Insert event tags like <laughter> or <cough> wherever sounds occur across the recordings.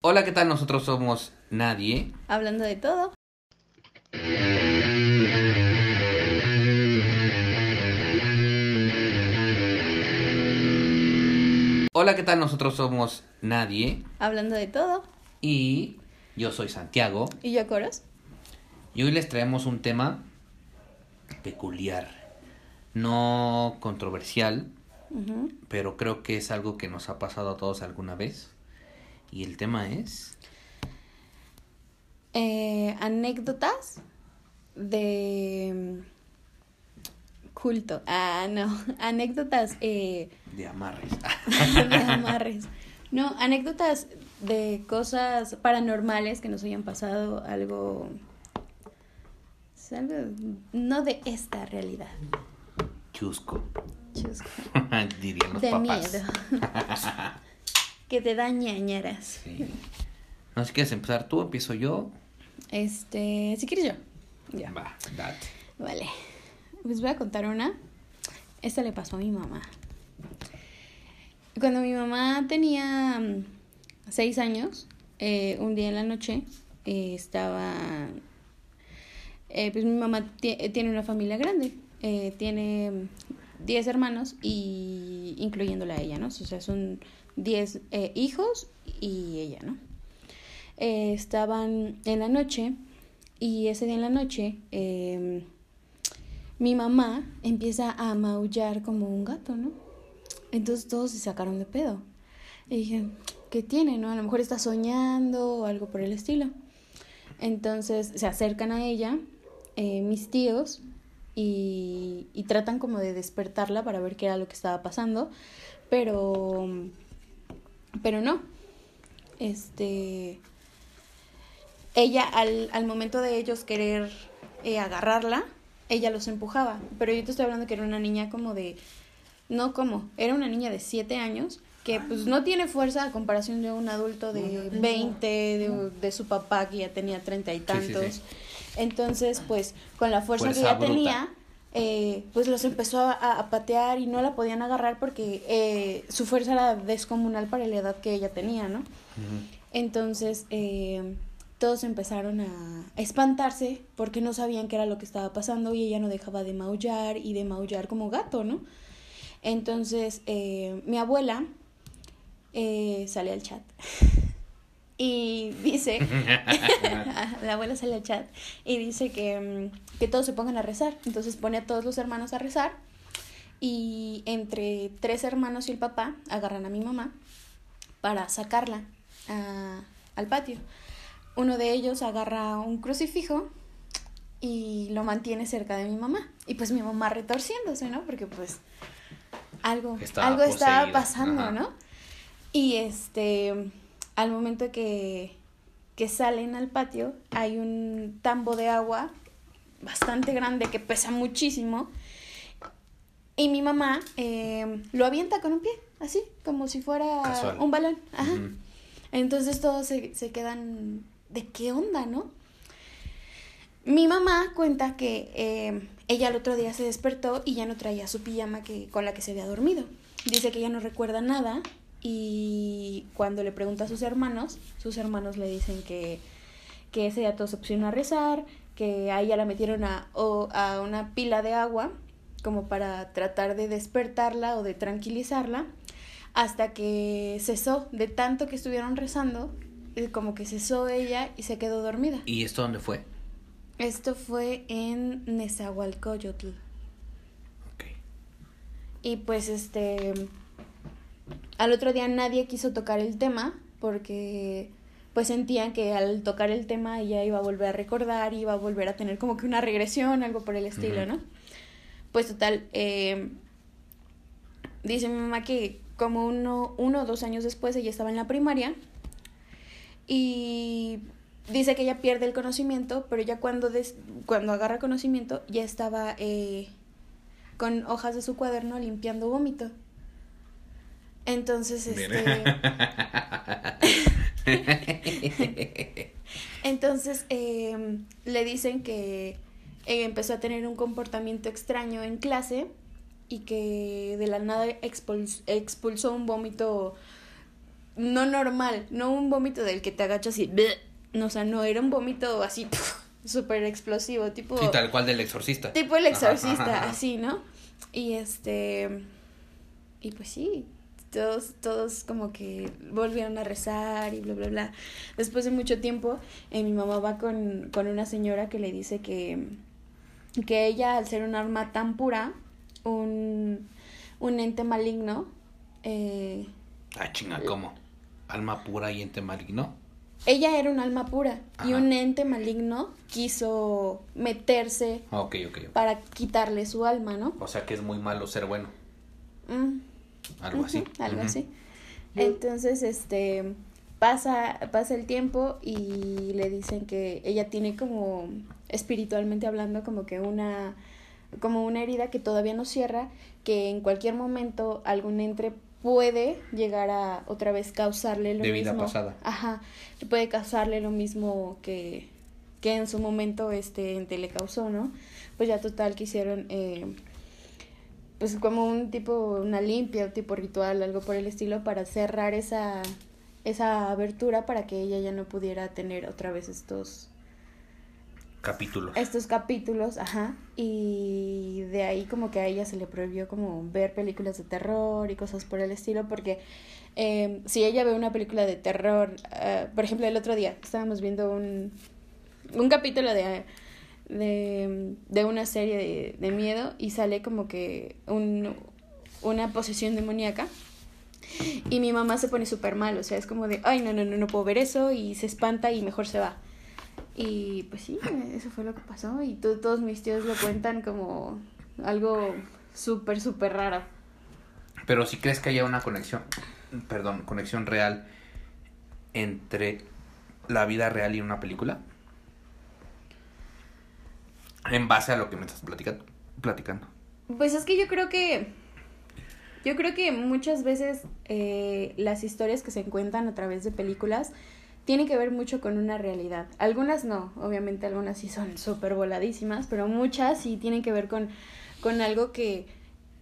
Hola, ¿qué tal? Nosotros somos Nadie. Hablando de todo. Hola, ¿qué tal? Nosotros somos Nadie. Hablando de todo. Y yo soy Santiago. Y yo Coros. Y hoy les traemos un tema peculiar, no controversial, pero creo que es algo que nos ha pasado a todos alguna vez. Y el tema es... Eh, anécdotas de culto. Ah, no. <laughs> Anécdotas. Eh, de amarres. <laughs> de amarres. No, anécdotas de cosas paranormales que nos hayan pasado, algo. algo no de esta realidad. Chusco. Chusco. <laughs> Dirían los de papás. miedo. Que te da ñañaras. Sí. No sé si quieres empezar tú, empiezo yo. Este, si quieres yo. Ya. Va, date. Vale. Les voy a contar una. Esta le pasó a mi mamá. Cuando mi mamá tenía mm, seis años, eh, un día en la noche, eh, estaba... eh, pues mi mamá ti- tiene una familia grande. tiene 10 hermanos y incluyéndola a ella, ¿no? O sea, son 10 eh, hijos y ella, ¿no? Eh, estaban en la noche y ese día en la noche eh, mi mamá empieza a maullar como un gato, ¿no? Entonces todos se sacaron de pedo. Y dije, ¿qué tiene, no? A lo mejor está soñando o algo por el estilo. Entonces se acercan a ella, eh, mis tíos, y, y tratan como de despertarla para ver qué era lo que estaba pasando, pero, pero no. Este, ella al, al momento de ellos querer eh, agarrarla, ella los empujaba, pero yo te estoy hablando que era una niña como de, no como, era una niña de 7 años que pues no tiene fuerza a comparación de un adulto de 20, de, de su papá que ya tenía treinta y sí, tantos. sí. Entonces, pues con la fuerza, Fuerza que ya bruta. tenía, eh, pues los empezó a, a patear y no la podían agarrar porque eh, su fuerza era descomunal para la edad que ella tenía, ¿no? Entonces, eh, todos empezaron a espantarse porque no sabían qué era lo que estaba pasando y ella no dejaba de maullar y de maullar como gato, ¿no? Entonces, eh, mi abuela sale al chat <laughs> y dice, <laughs> la abuela sale al chat y dice que, mm, que todos se pongan a rezar. Entonces pone a todos los hermanos a rezar y entre tres hermanos y el papá agarran a mi mamá para sacarla a- al patio. Uno de ellos agarra un crucifijo y lo mantiene cerca de mi mamá. Y pues mi mamá retorciéndose, ¿no? Porque pues algo, Estaba algo estaba pasando, ajá. ¿no? Y este, al momento que, que salen al patio, hay un tambo de agua bastante grande que pesa muchísimo. Y mi mamá eh, lo avienta con un pie, así, como si fuera Casual. un balón. Ajá. Entonces todos se, se quedan de qué onda, ¿no? Mi mamá cuenta que eh, ella el otro día se despertó y ya no traía su pijama que, con la que se había dormido. Dice que ella no recuerda nada y cuando le pregunta a sus hermanos, sus hermanos le dicen que, que ese día todos se pusieron a rezar, que a ella la metieron a, o- a una pila de agua como para tratar de despertarla o de tranquilizarla hasta que cesó de tanto que estuvieron rezando, eh, como que cesó ella y se quedó dormida. ¿Y esto dónde fue? Esto fue en Nezahualcóyotl. Ok. Y pues este al otro día nadie quiso tocar el tema porque pues sentían que al tocar el tema ella iba a volver a recordar, iba a volver a tener como que una regresión, algo por el estilo. ¿no? Pues total, eh, dice mi mamá que como uno, uno o dos años después ella estaba en la primaria y dice que ella pierde el conocimiento, pero ya cuando, des- cuando agarra conocimiento ya estaba eh, con hojas de su cuaderno limpiando vómito. Entonces, este... <laughs> Entonces eh, le dicen que eh, empezó a tener un comportamiento extraño en clase y que de la nada expuls- expulsó un vómito no normal, no un vómito del que te agachas y... No, o sea, no, era un vómito así <laughs> súper explosivo, tipo... Sí, tal cual del exorcista. Tipo el exorcista, así, ¿no? Y este... Y pues sí, todos, todos como que volvieron a rezar y bla, bla, bla. Después de mucho tiempo, eh, mi mamá va con, con una señora que le dice que, que ella, al ser un alma tan pura, un, un ente maligno... Eh, ah, chinga, ¿cómo? ¿Alma pura y ente maligno? Ella era un alma pura y un ente maligno quiso meterse ah, para quitarle su alma, ¿no? O sea que es muy malo ser bueno. Mm. Algo así. Algo así. Entonces, este, pasa, pasa el tiempo y le dicen que ella tiene como, espiritualmente hablando, como que una, como una herida que todavía no cierra, que en cualquier momento algún entre puede llegar a otra vez causarle lo de vida pasada. Ajá, puede causarle lo mismo que, que en su momento este ente le causó, ¿no? Pues ya total quisieron eh, pues como un tipo, una limpia, un tipo ritual, algo por el estilo, para cerrar esa, esa abertura para que ella ya no pudiera tener otra vez estos capítulos. Estos capítulos, ajá. Y de ahí como que a ella se le prohibió como ver películas de terror y cosas por el estilo, porque eh, si ella ve una película de terror, uh, por ejemplo, el otro día estábamos viendo un, un capítulo de de, de una serie de, de, miedo y sale como que un, una posesión demoníaca. Y mi mamá se pone súper mal, o sea, es como de, ay, no, no, no, no puedo ver eso y se espanta y mejor se va. Y pues sí, eso fue lo que pasó y todos mis tíos lo cuentan como algo súper, súper raro. Pero si crees que haya una conexión, perdón, conexión real entre la vida real y una película en base a lo que me estás platicando. platicando. Pues es que yo creo que yo creo que muchas veces eh, las historias que se encuentran a través de películas tienen que ver mucho con una realidad. Algunas no, obviamente algunas sí son súper voladísimas, pero muchas sí tienen que ver con, con algo que,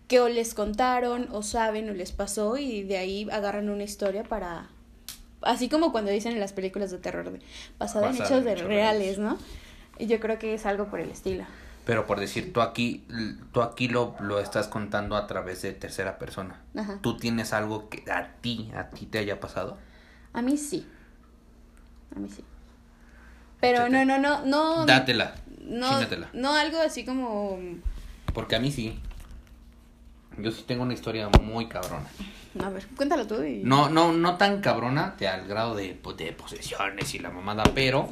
que o les contaron o saben o les pasó y de ahí agarran una historia para... Así como cuando dicen en las películas de terror, basada en hechos de reales, ¿no? Y yo creo que es algo por el estilo. Pero por decir, tú aquí, tú aquí lo, lo estás contando a través de tercera persona. Ajá. ¿Tú tienes algo que a ti, a ti te haya pasado? A mí sí. A mí sí. Pero no, no, no, no. Dátela. No, no algo así como. Porque a mí sí. Yo sí tengo una historia muy cabrona. A ver, cuéntalo tú y... No, no, no tan cabrona, al grado de, pues, de posesiones y la mamada, pero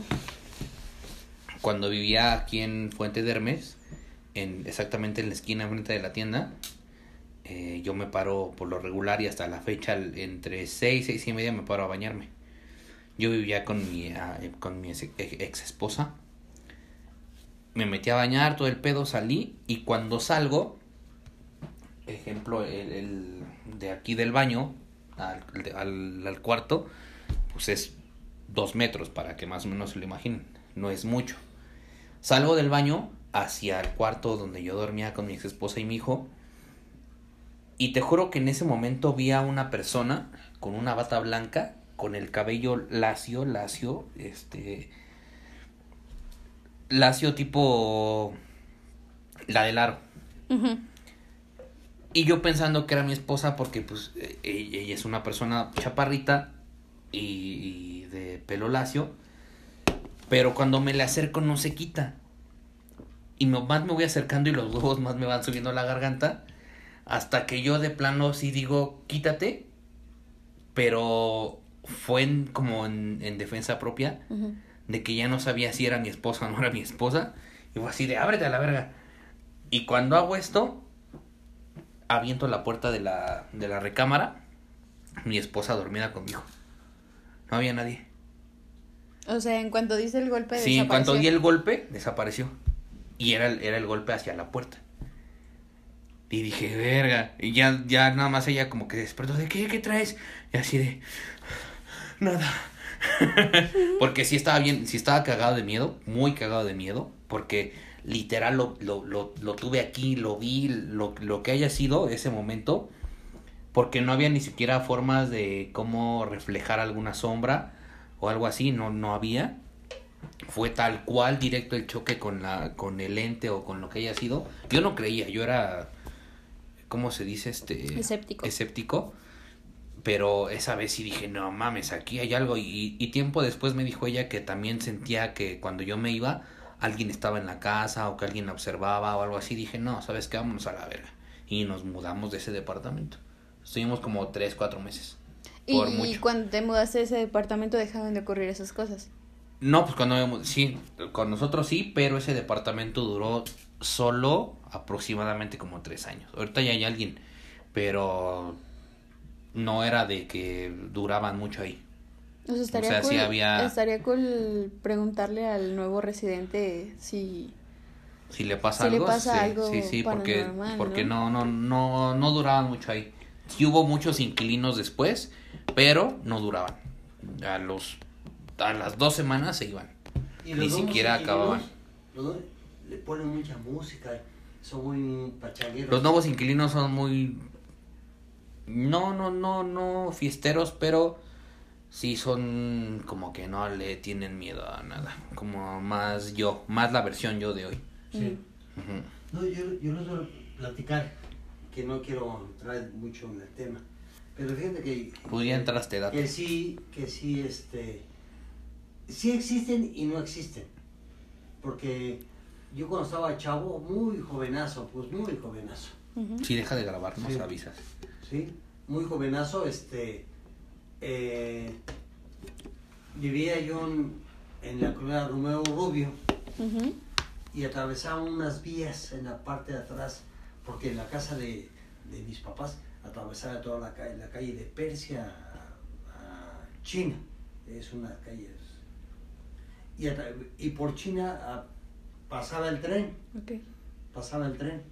cuando vivía aquí en Fuente de Hermes, en, exactamente en la esquina frente de la tienda, eh, yo me paro por lo regular y hasta la fecha, entre 6, 6 y media me paro a bañarme. Yo vivía con mi, ah, con mi ex, esposa. Me metí a bañar, todo el pedo, salí y cuando salgo, ejemplo, el, de aquí del baño al, al, al cuarto, pues es dos metros para que más o menos se lo imaginen. No es mucho. Salgo del baño hacia el cuarto donde yo dormía con mi ex esposa y mi hijo. Y te juro que en ese momento vi a una persona con una bata blanca, con el cabello lacio, lacio, este. Lacio tipo. La del aro. Y yo pensando que era mi esposa porque, pues, e, e, ella es una persona chaparrita y, y de pelo lacio pero cuando me le acerco no se quita. Y más me voy acercando y los huevos más me van subiendo a la garganta. Hasta que yo de plano sí digo, quítate. Pero fue en, como en, defensa propia. De que ya no sabía si era mi esposa o no era mi esposa. Y fue así de, ábrete a la verga. Y cuando hago esto, aviento la puerta de la, de la recámara. Mi esposa dormida conmigo. No había nadie. O sea, en cuanto dice el golpe, Sí, en cuanto di el golpe, desapareció. Y era, era el golpe hacia la puerta. Y dije, verga. Y ya, ya nada más ella como que despertó de, ¿qué? ¿Qué traes? Y así de, nada. <laughs> porque sí estaba bien, sí estaba cagado de miedo, muy cagado de miedo, porque literal lo, lo, lo, lo tuve aquí, lo vi, lo, lo que haya sido ese momento, porque no había ni siquiera formas de cómo reflejar alguna sombra o algo así, no, no había. Fue tal cual directo el choque con la, con el ente o con lo que haya sido. Yo no creía, yo era, ¿cómo se dice? Este, Escéptico. Escéptico. Pero esa vez sí dije, no mames, aquí hay algo. Y, y tiempo después me dijo ella que también sentía que cuando yo me iba, alguien estaba en la casa o que alguien la observaba o algo así. Dije, no, ¿sabes qué? Vámonos a la verga. Y nos mudamos de ese departamento. Estuvimos como tres, cuatro meses. Y, Por y mucho. cuando te mudaste a ese departamento dejaron de ocurrir esas cosas. No, pues cuando me- sí, con nosotros sí, pero ese departamento duró solo aproximadamente como tres años. Ahorita ya hay alguien, pero no era de que duraban mucho ahí. O sea, estaría, sea, cool, sí había- estaría cool preguntarle al nuevo residente si... Si le pasa Si le algo, pasa sí, algo sí, sí, porque, porque ¿no? no, no, no, no duraban mucho ahí. Sí hubo muchos inquilinos después, pero no duraban. A los, a las dos semanas se iban. Y Ni siquiera acababan. le ponen mucha música, son muy pachangueros. Los nuevos inquilinos son muy no, no, no, no fiesteros, pero sí son como que no le tienen miedo a nada, como más yo, más la versión yo de hoy. Sí. No, yo, yo les voy a platicar, que no quiero entrar mucho en el tema, pero fíjate que... Podría entrar este dato. Que sí, que sí, este... Sí existen y no existen. Porque yo cuando estaba chavo, muy jovenazo, pues muy jovenazo. Ujú. Si deja de grabar, nos Sí. avisas. ¿sí? Muy jovenazo, este, eh, vivía yo en, en la colonia Romeo Rubio y atravesaba unas vías en la parte de atrás, porque en la casa de, de mis papás atravesaba toda la calle, la calle de Persia a, a China, es una calle, y, y por China pasaba el tren, pasaba el tren.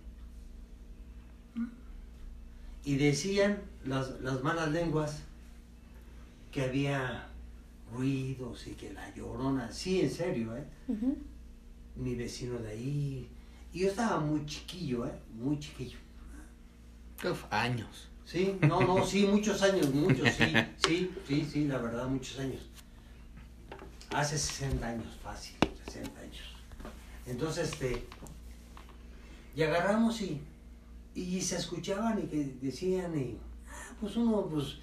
Y decían las, las malas lenguas que había ruidos y que la llorona, sí, en serio, ¿eh? Mi vecino de ahí. Y yo estaba muy chiquillo, ¿eh? Muy chiquillo. Uf, años. Sí, no, no, sí, muchos años, muchos, sí, sí, sí, sí, la verdad, muchos años. Hace 60 años, fácil, 60 años. Entonces, este, y agarramos y, y se escuchaban y que decían, y, ah, pues uno, pues,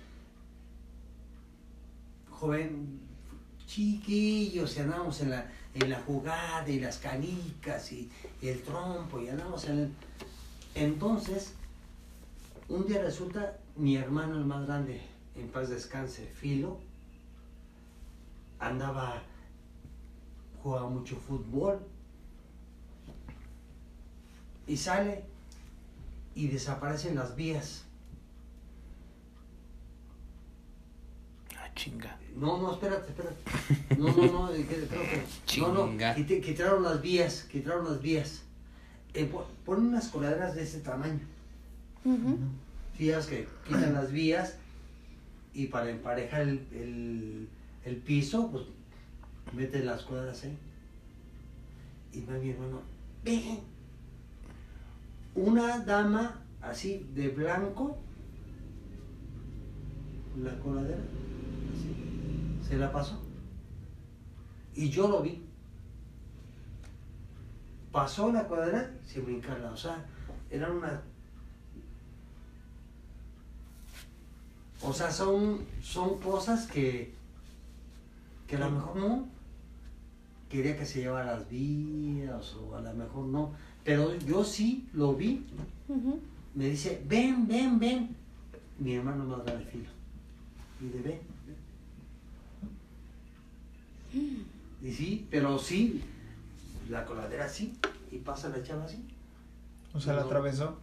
joven, chiquillos, y andamos en la, en la jugada y las canicas y, y el trompo, y andamos en el... Entonces, un día resulta, mi hermano el más grande, en paz descanse, Filo, andaba, jugaba mucho fútbol, y sale y desaparecen las vías. Chinga. No, no, espérate, espérate. No, no, no, que- creo que. <laughs> No, no, quitaron las vías, quitaron las vías. Eh, po- ponen unas coladeras de ese tamaño. Fías que quitan las vías y para emparejar el, el, el piso, pues meten las cuadras ahí. Y va mi hermano, ve, una dama así de blanco, la coladera, se la pasó. Y yo lo vi. Pasó la cuadra, se brincarla, o sea, eran una O sea, son, son cosas que, que a lo mejor no. Quería que se llevara las vías o a lo mejor no. Pero yo sí lo vi. Me dice, ven, ven, ven. Mi hermano más grande filo. Y de ven. Y sí, pero sí, la coladera sí. Y pasa la chava así. O sea, la No. atravesó.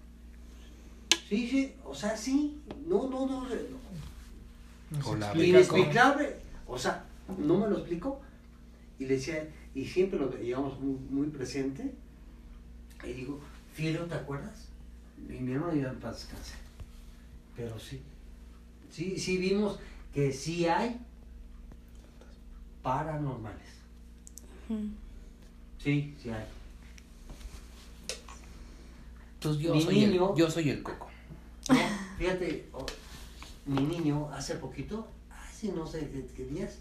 Sí, sí, o sea, sí. No, no, no. no. No. Inexplicable. O sea, no me lo explico. Y le decía, y siempre lo llevamos muy, muy presente. Y digo, Filo, ¿te acuerdas? Y mi hermano ya en paz descanse. Pero sí. Sí, sí vimos que sí hay paranormales. Sí, sí hay. Pues yo Mi soy, el, niño- yo soy el coco. No, fíjate, mi niño hace poquito, hace no sé qué, qué días,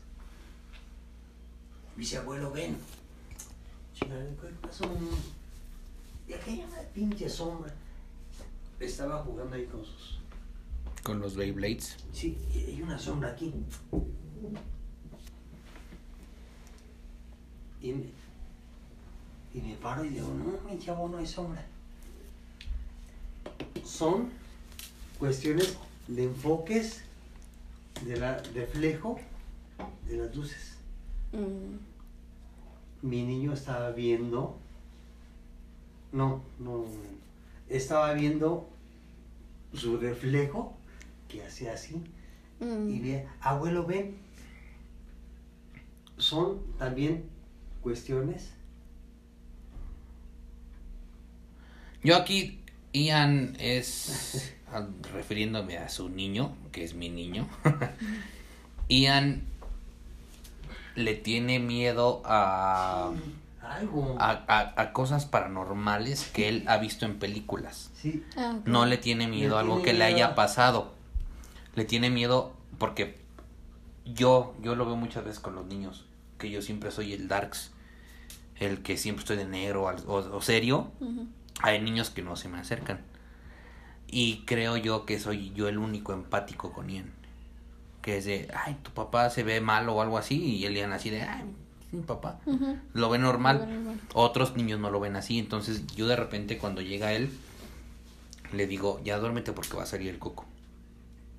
dice, abuelo, ven. ¿qué pasó? Y aquella pinche sombra. Estaba jugando ahí con sus... Con los Beyblades. Sí, hay una sombra aquí. Y me, y me paro y digo, no, mi chavo, no hay sombra. Son cuestiones de enfoques, de la reflejo de las luces. Mm, Mi niño estaba viendo, no, no, estaba viendo su reflejo que hacía así mm. y ve, abuelo, ven. Son también cuestiones. Yo aquí, Ian es, <laughs> refiriéndome a su niño, que es mi niño, <laughs> Ian le tiene miedo a, Algo. a, a- a cosas paranormales que él ha visto en películas. Sí, Ah. No le tiene miedo Le a algo que le haya pasado. Le tiene miedo porque yo, yo lo veo muchas veces con los niños, que yo siempre soy el darks, el que siempre estoy de negro o, o serio. Hay niños que no se me acercan. Y creo yo que soy yo el único empático con Ian. Que es de, ay, tu papá se ve mal o algo así. Y el Ian así de, ay, mi papá. Lo ve normal. Lo ve normal. Otros niños no lo ven así. Entonces yo de repente cuando llega él, le digo, ya duérmete porque va a salir el coco.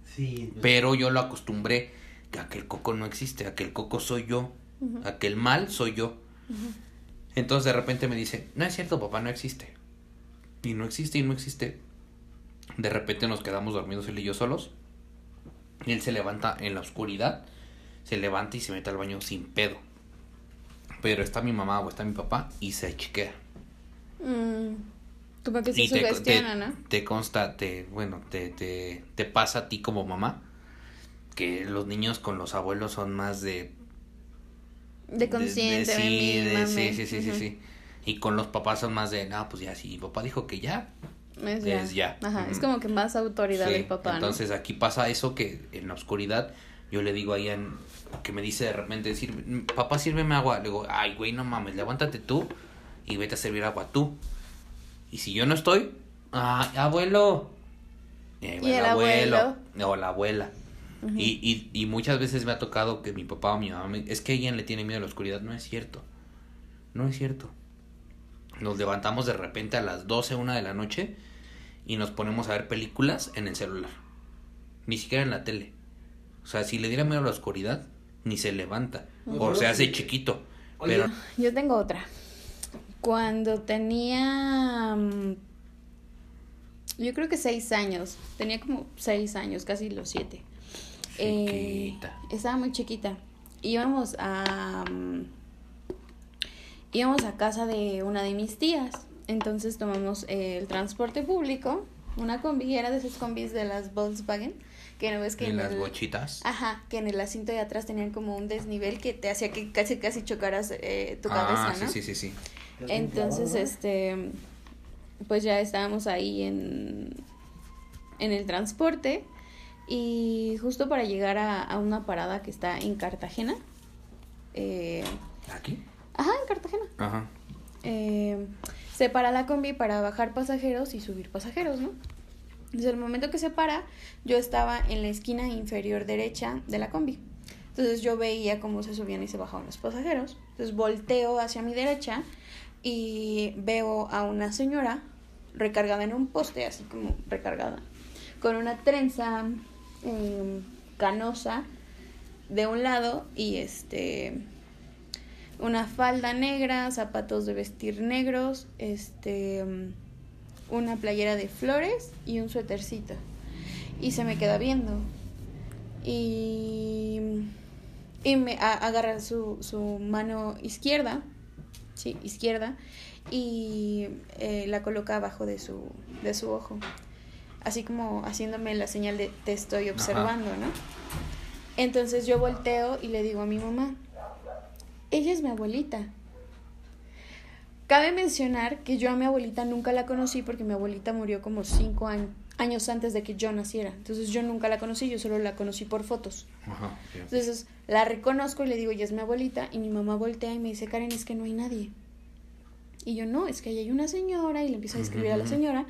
sí. Pero yo lo acostumbré a que el coco no existe, a que el coco soy yo, a que el mal soy yo. Entonces de repente me dice, no es cierto, papá, no existe. Y no existe y no existe. De repente nos quedamos dormidos él y yo solos. Y él se levanta en la oscuridad, se levanta y se mete al baño sin pedo. Pero está mi mamá o está mi papá y se chiquea. Mm, Como que se Y te, sugestiona, te- ¿no? te consta, te, bueno, te, te, te pasa a ti como mamá que los niños con los abuelos son más de... De consciente, de- de- sí, de- sí, sí, sí, sí. Y con los papás son más de, no, pues ya, si mi papá dijo que ya. Es Es ya. Ajá, es como que más autoridad Sí, del papá, ¿no? Entonces aquí pasa eso que en la oscuridad yo le digo a Ian que me dice de repente decir, papá, sírveme agua. Le digo, ay, güey, no mames, levántate tú y vete a servir agua tú. Y si yo no estoy, ay, abuelo. Y, ahí va Y el abuelo. O la abuela. Y, y, y muchas veces me ha tocado que mi papá o mi mamá me- es que Ian le tiene miedo a la oscuridad. No es cierto. No es cierto. Nos levantamos de repente a las 12, una de la noche y nos ponemos a ver películas en el celular. Ni siquiera en la tele. O sea, si le diera miedo a la oscuridad, ni se levanta. O se hace chiquito. Oye, Pero Yo tengo otra. Cuando tenía. mm, Yo creo que seis años. Tenía como seis años, casi los siete. Eh, estaba muy chiquita. Íbamos a. mm, íbamos a casa de una de mis tías. Entonces tomamos eh, el transporte público. Una combi, era de esas combis de las Volkswagen. Que no ves que y en las el- bochitas. Ajá, que en el asiento de atrás tenían como un desnivel que te hacía que casi casi chocaras eh, tu cabeza, ah, ¿no? sí, sí, sí, sí. Entonces, este, pues ya estábamos ahí en, en el transporte y justo para llegar a, a una parada que está en Cartagena. eh, ¿Aquí? ajá, en Cartagena. Ajá. eh, se para la combi para bajar pasajeros y subir pasajeros, ¿no? Desde el momento que se para, yo estaba en la esquina inferior derecha de la combi. Entonces yo veía cómo se subían y se bajaban los pasajeros. Entonces volteo hacia mi derecha y veo a una señora recargada en un poste, así como recargada, con una trenza eh, canosa de un lado y este una falda negra, zapatos de vestir negros, este mm, una playera de flores y un suétercito. Y se me queda viendo. Y, y me agarra su, su mano izquierda, sí, izquierda, y eh, la coloca abajo de su, de su ojo. Así como haciéndome la señal de te estoy observando, ¿no? Entonces yo volteo y le digo a mi mamá, ella es mi abuelita. Cabe mencionar que yo a mi abuelita nunca la conocí porque mi abuelita murió como cinco, años años antes de que yo naciera. Entonces yo nunca la conocí, yo solo la conocí por fotos. Ajá. Entonces la reconozco y le digo, ya es mi abuelita. Y mi mamá voltea y me dice, Karen, es que no hay nadie. Y yo, no, es que ahí hay una señora. Y le empiezo a describir a la señora.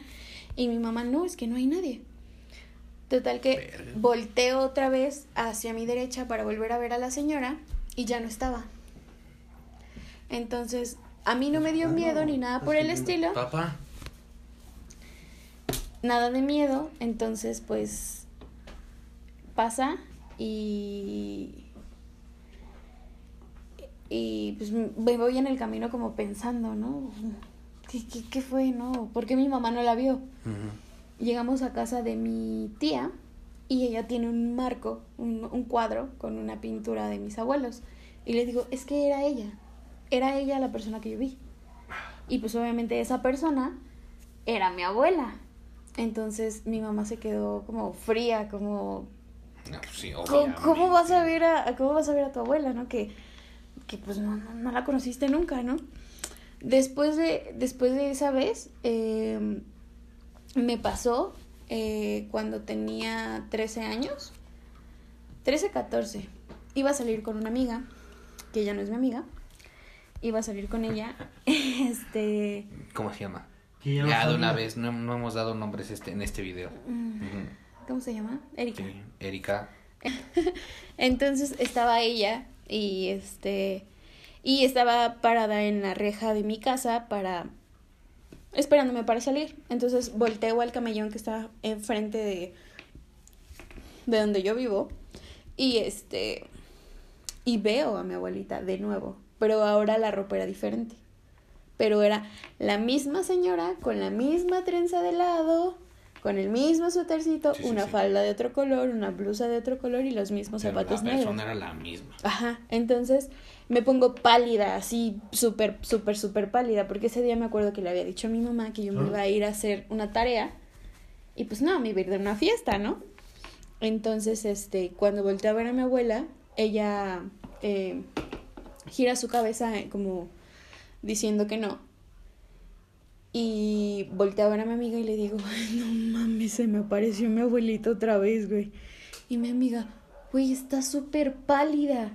Y mi mamá, no, es que no hay nadie. Total que volteo otra vez hacia mi derecha para volver a ver a la señora. Y ya no estaba. Entonces, a mí no me dio miedo ni nada por el estilo Papá. nada de miedo, entonces pues pasa y y pues me voy en el camino como pensando, ¿no? ¿Qué, qué, qué fue, no? ¿Por qué mi mamá no la vio? Ujú. Llegamos a casa de mi tía y ella tiene un marco, un, un cuadro con una pintura de mis abuelos. Y le digo, es que era ella, era ella la persona que yo vi. Y pues obviamente esa persona era mi abuela. Entonces mi mamá se quedó como fría, como, No, pues sí, ¿cómo, cómo vas a ver a, a- cómo vas a ver a tu abuela, no? Que, que pues no, no, no la conociste nunca, ¿no? Después de, después de esa vez, eh, me pasó eh, cuando tenía 13 años, 13, 14. Iba a salir con una amiga, que ya no es mi amiga. Iba a salir con ella. <laughs> Este. ¿Cómo se llama? Ya Ya de una vez, no, no hemos dado nombres este, en este video. mm. ¿Cómo se llama? Erika. Sí, Erika. <laughs> Entonces estaba ella y este y estaba parada en la reja de mi casa para esperándome para salir. Entonces volteo al camellón que está enfrente de de donde yo vivo y este y veo a mi abuelita de nuevo, pero ahora la ropa era diferente. Pero era la misma señora con la misma trenza de lado, con el mismo suétercito, Sí, sí, una sí. falda de otro color, una blusa de otro color y los mismos Pero zapatos la negros. persona era la misma. Ajá, entonces me pongo pálida, así súper, súper, súper pálida, porque ese día me acuerdo que le había dicho a mi mamá que yo me Ah. iba a ir a hacer una tarea y pues no, me iba a ir de una fiesta, ¿no? Entonces, este, cuando volteé a ver a mi abuela, ella eh, gira su cabeza eh, como diciendo que no. Y volteé a ver a mi amiga y le digo, "Ay, no mames, se me apareció mi abuelita otra vez, güey. Y mi amiga, güey, está súper pálida.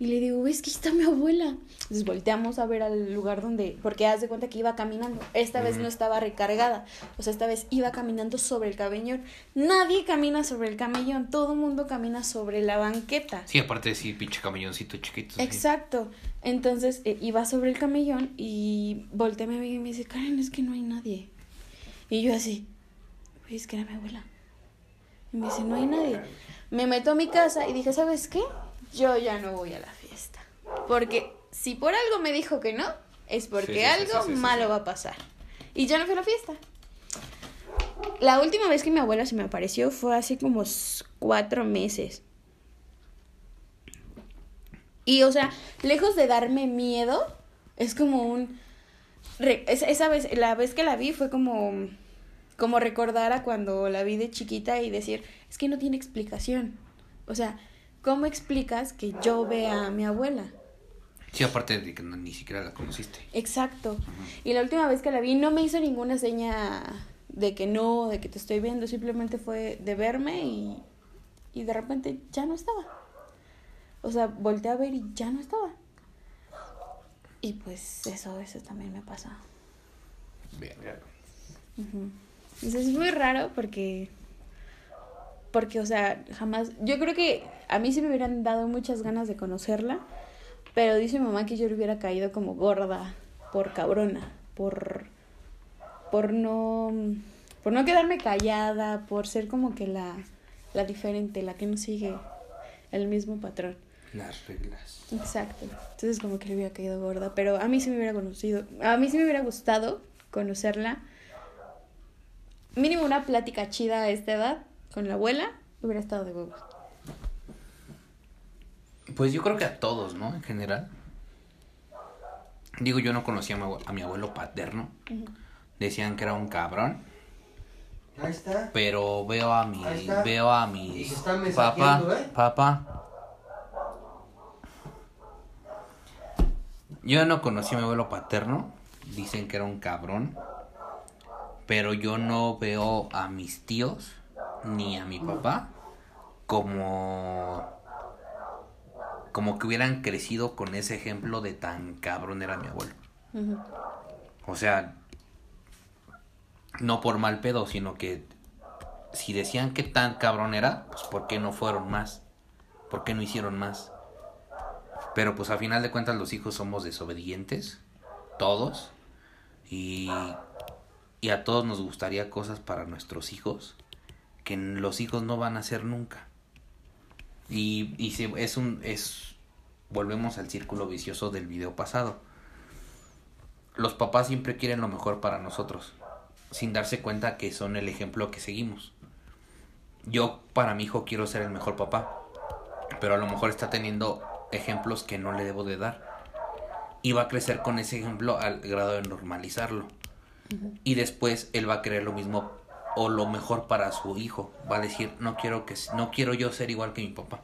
Y le digo, es que está mi abuela. Entonces volteamos a ver al lugar donde, porque haz de cuenta que iba caminando. Esta vez no estaba recargada. O sea, esta vez iba caminando sobre el camellón. Nadie camina sobre el camellón, todo el mundo camina sobre la banqueta. Sí, aparte de sí, pinche camelloncito chiquito. sí. Exacto. Entonces eh, iba sobre el camellón y volteé a mi amiga y me dice, Karen, es que no hay nadie. Y yo así, es que era mi abuela. Y me dice, no hay nadie. Me meto a mi casa y dije, ¿sabes qué? Yo ya no voy a la fiesta. Porque si por algo me dijo que no, es porque Sí, sí, sí, algo sí, malo va a pasar. Y ya no fui a la fiesta. La última vez que mi abuela se me apareció fue hace como cuatro meses. Y, o sea, lejos de darme miedo, es como un... esa vez, la vez que la vi fue como... Como recordar a cuando la vi de chiquita y decir, es que no tiene explicación. O sea, ¿cómo explicas que yo vea a mi abuela? Sí, aparte de que no- ni siquiera la conociste. Exacto. Y la última vez que la vi no me hizo ninguna seña de que no, de que te estoy viendo, simplemente fue de verme y, y de repente ya no estaba. O sea, volteé a ver y ya no estaba. Y pues eso, eso también me pasa. Ujú. Entonces, es muy raro porque, porque, o sea, jamás, yo creo que a mí sí me hubieran dado muchas ganas de conocerla, pero dice mi mamá que yo le hubiera caído como gorda, por cabrona, por, por no, por no quedarme callada, por ser como que la, la diferente, la que no sigue el mismo patrón. Las reglas. Exacto. Entonces como que le hubiera caído gorda, pero a mí sí me hubiera conocido, a mí sí me hubiera gustado conocerla. Mínimo una plática chida a esta edad con la abuela hubiera estado de huevos. Pues yo creo que a todos, ¿no? En general. Digo, yo no conocía a mi, a mi abuelo paterno. Decían que era un cabrón. Ahí está. Pero veo a mi. Ahí está. Veo a Y mis. se está Papá, ¿eh? papá. Yo no conocí a mi abuelo paterno. Dicen que era un cabrón. pero yo no veo a mis tíos ni a mi papá como como que hubieran crecido con ese ejemplo de tan cabrón era mi abuelo. O sea, no por mal pedo, sino que si decían que tan cabrón era, pues ¿por qué no fueron más? ¿Por qué no hicieron más? Pero pues a final de cuentas los hijos somos desobedientes, todos, y, y a todos nos gustaría cosas para nuestros hijos que los hijos no van a hacer nunca. Y, y se- es un, es, volvemos al círculo vicioso del video pasado los papás siempre quieren lo mejor para nosotros, sin darse cuenta que son el ejemplo que seguimos. Yo para mi hijo quiero ser el mejor papá, pero a lo mejor está teniendo ejemplos que no le debo de dar. Y va a crecer con ese ejemplo al grado de normalizarlo. Y después él va a querer lo mismo o lo mejor para su hijo. Va a decir, no quiero que no quiero yo ser igual que mi papá.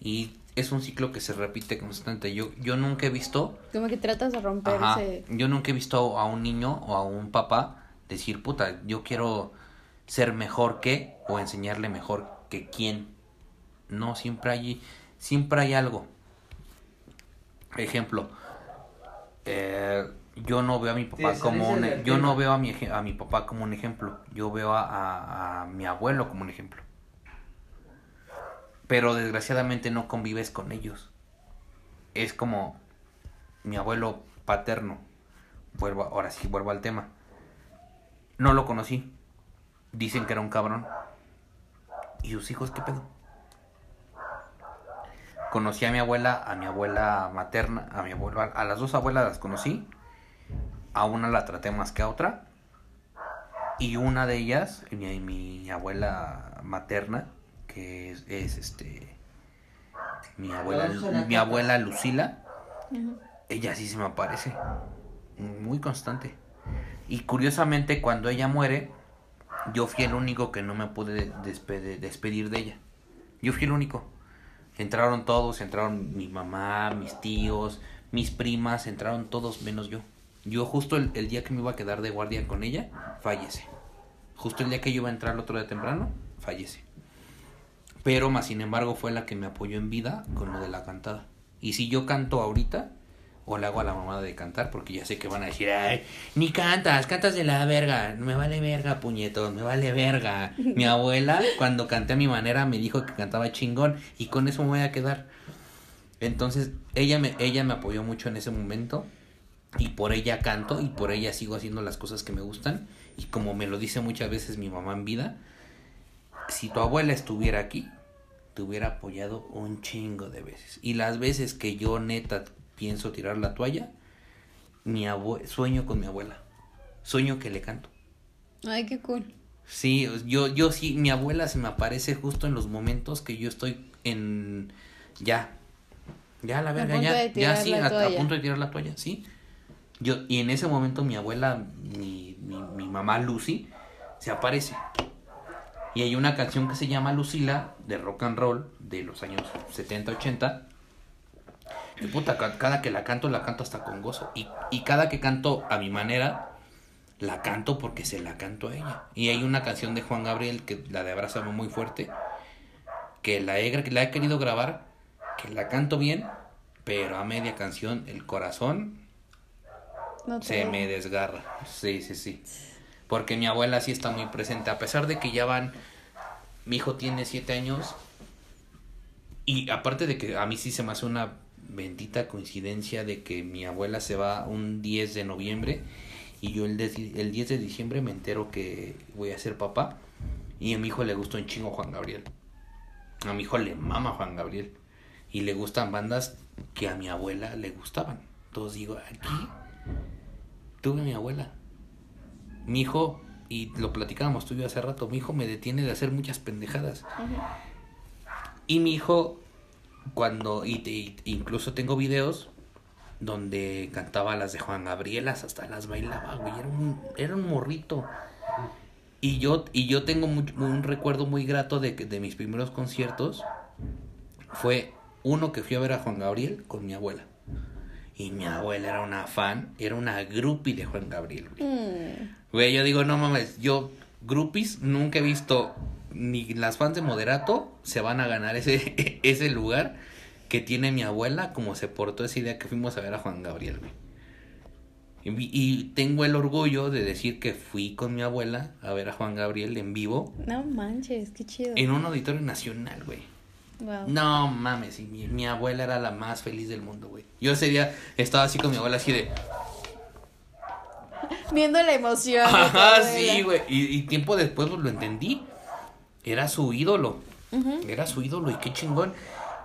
Y es un ciclo que se repite constante. Yo yo nunca he visto Como que tratas de romper Ajá. ese... Yo nunca he visto a un niño o a un papá decir, puta, yo quiero ser mejor que o enseñarle mejor que quién. No, siempre hay, siempre hay algo. Ejemplo, eh, yo no veo a mi papá Sí, como un, del yo no veo a mi a mi papá como un ejemplo. Yo veo a, a- a mi abuelo como un ejemplo. Pero desgraciadamente no convives con ellos. Es como mi abuelo paterno. Vuelvo, ahora sí vuelvo al tema. No lo conocí. Dicen que era un cabrón. ¿Y sus hijos qué pedo? Conocí a mi abuela, a mi abuela materna, a mi abuela, a las dos abuelas las conocí. A una la traté más que a otra. Y una de ellas, mi, mi abuela materna, que es, es, este mi abuela, mi abuela Lucila, ella sí se me aparece. Muy constante. Y curiosamente, cuando ella muere, yo fui el único que no me pude despe- despedir de ella. Yo fui el único. Entraron todos, entraron mi mamá, mis tíos, mis primas, entraron todos menos yo. Yo justo el, el día que me iba a quedar de guardia con ella, fallece. Justo el día que yo iba a entrar el otro día temprano, fallece. Pero más sin embargo fue la que me apoyó en vida con lo de la cantada. Y si yo canto ahorita, o le hago a la mamada de cantar, porque ya sé que van a decir, ay, ni cantas, cantas de la verga, me vale verga, puñetos, me vale verga. Mi <laughs> abuela, cuando canté a mi manera, me dijo que cantaba chingón, y con eso me voy a quedar. Entonces, ella me, ella me apoyó mucho en ese momento, y por ella canto, y por ella sigo haciendo las cosas que me gustan, y como me lo dice muchas veces mi mamá en vida, si tu abuela estuviera aquí, te hubiera apoyado un chingo de veces. Y las veces que yo neta pienso tirar la toalla, mi abue sueño con mi abuela. Sueño que le canto. Ay, qué cool. Sí, yo, yo sí, mi abuela se me aparece justo en los momentos que yo estoy en ya. Ya la verga, ya, ya sí, a, a punto de tirar la toalla, sí. Yo, y en ese momento mi abuela, mi, mi, mamá Lucy, se aparece. Y hay una canción que se llama Lucila, de rock and roll, de los años 70, 80. Y puta, ca- cada que la canto, la canto hasta con gozo. Y, y cada que canto a mi manera, la canto porque se la canto a ella. Y hay una canción de Juan Gabriel, que la de Abrázame muy fuerte, que la he, la he querido grabar, que la canto bien, pero a media canción el corazón No te- se me desgarra. Sí, sí, sí. Porque mi abuela sí está muy presente. A pesar de que ya van. Mi hijo tiene siete años. Y aparte de que a mí sí se me hace una bendita coincidencia de que mi abuela se va un 10 de noviembre. Y yo el, de- el 10 de diciembre me entero que voy a ser papá. Y a mi hijo le gustó un chingo Juan Gabriel. A mi hijo le mama Juan Gabriel. Y le gustan bandas que a mi abuela le gustaban. Entonces digo, aquí tuve a mi abuela. Mi hijo, y lo platicábamos tú y yo hace rato, mi hijo me detiene de hacer muchas pendejadas. Y mi hijo, cuando, y, te- y- incluso tengo videos donde cantaba las de Juan Gabrielas, hasta las bailaba, güey, era un, era un morrito. Y yo, y yo tengo un recuerdo muy grato de, que- de mis primeros conciertos. Fue uno que fui a ver a Juan Gabriel con mi abuela. Y mi abuela era una fan, era una groupie de Juan Gabriel, güey. Mm. Güey, yo digo, no mames, yo groupies nunca he visto ni las fans de Moderato se van a ganar ese, <laughs> ese lugar que tiene mi abuela como se portó ese día que fuimos a ver a Juan Gabriel, güey. Y tengo el orgullo de decir que fui con mi abuela a ver a Juan Gabriel en vivo No manches, qué chido. en un auditorio nacional, güey. Wow. No mames, y mi, mi abuela era la más feliz del mundo, güey. Yo ese día estaba así con mi abuela, así de... <laughs> Viendo la emoción. Ajá, sí, güey. Y, y tiempo después pues, lo entendí. Era su ídolo. Era su ídolo y qué chingón.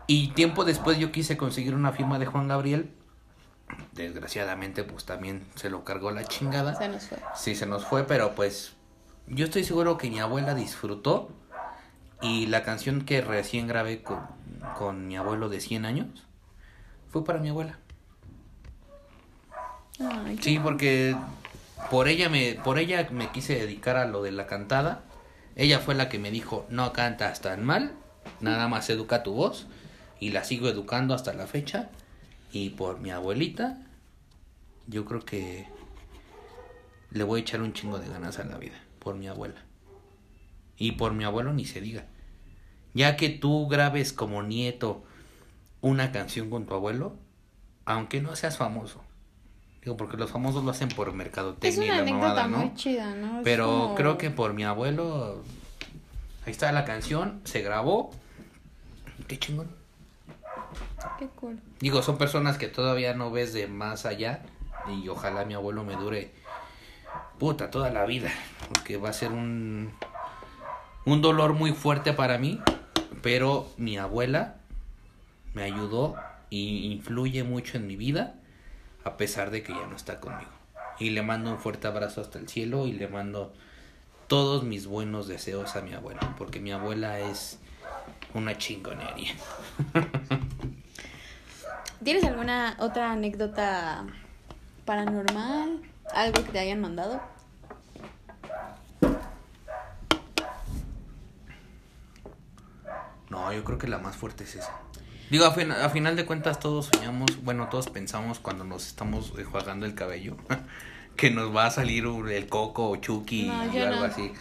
Y tiempo después yo quise conseguir una firma de Juan Gabriel. Desgraciadamente, pues también se lo cargó la chingada. Se nos fue. Sí, se nos fue, pero pues yo estoy seguro que mi abuela disfrutó. Y la canción que recién grabé con, con mi abuelo de 100 años fue para mi abuela. Ay, Sí, porque por ella me por ella me quise dedicar a lo de la cantada. Ella fue la que me dijo, "No cantas tan mal, nada más educa tu voz." Y la sigo educando hasta la fecha. Y por mi abuelita, yo creo que le voy a echar un chingo de ganas a la vida por mi abuela. Y por mi abuelo ni se diga. Ya que tú grabes como nieto una canción con tu abuelo, aunque no seas famoso. Digo, porque los famosos lo hacen por Es mercadotecnia una y la anécdota mamada, ¿no? muy chida, ¿no? Es Pero como- creo que por mi abuelo, ahí está la canción, se grabó. Qué chingón. Qué cool. Digo, son personas que todavía no ves de más allá. Y ojalá mi abuelo me dure puta toda la vida. Porque va a ser un, un dolor muy fuerte para mí. Pero mi abuela me ayudó y influye mucho en mi vida. A pesar de que ya no está conmigo. Y le mando un fuerte abrazo hasta el cielo. Y le mando todos mis buenos deseos a mi abuela. Porque mi abuela es una chingonería. <laughs> ¿Tienes alguna otra anécdota paranormal? ¿Algo que te hayan mandado? No, yo creo que la más fuerte es esa. Digo, a, fin- a final de cuentas todos soñamos, bueno, todos pensamos cuando nos estamos enjuagando el cabello <laughs> que nos va a salir el coco o Chucky No, yo algo no. así.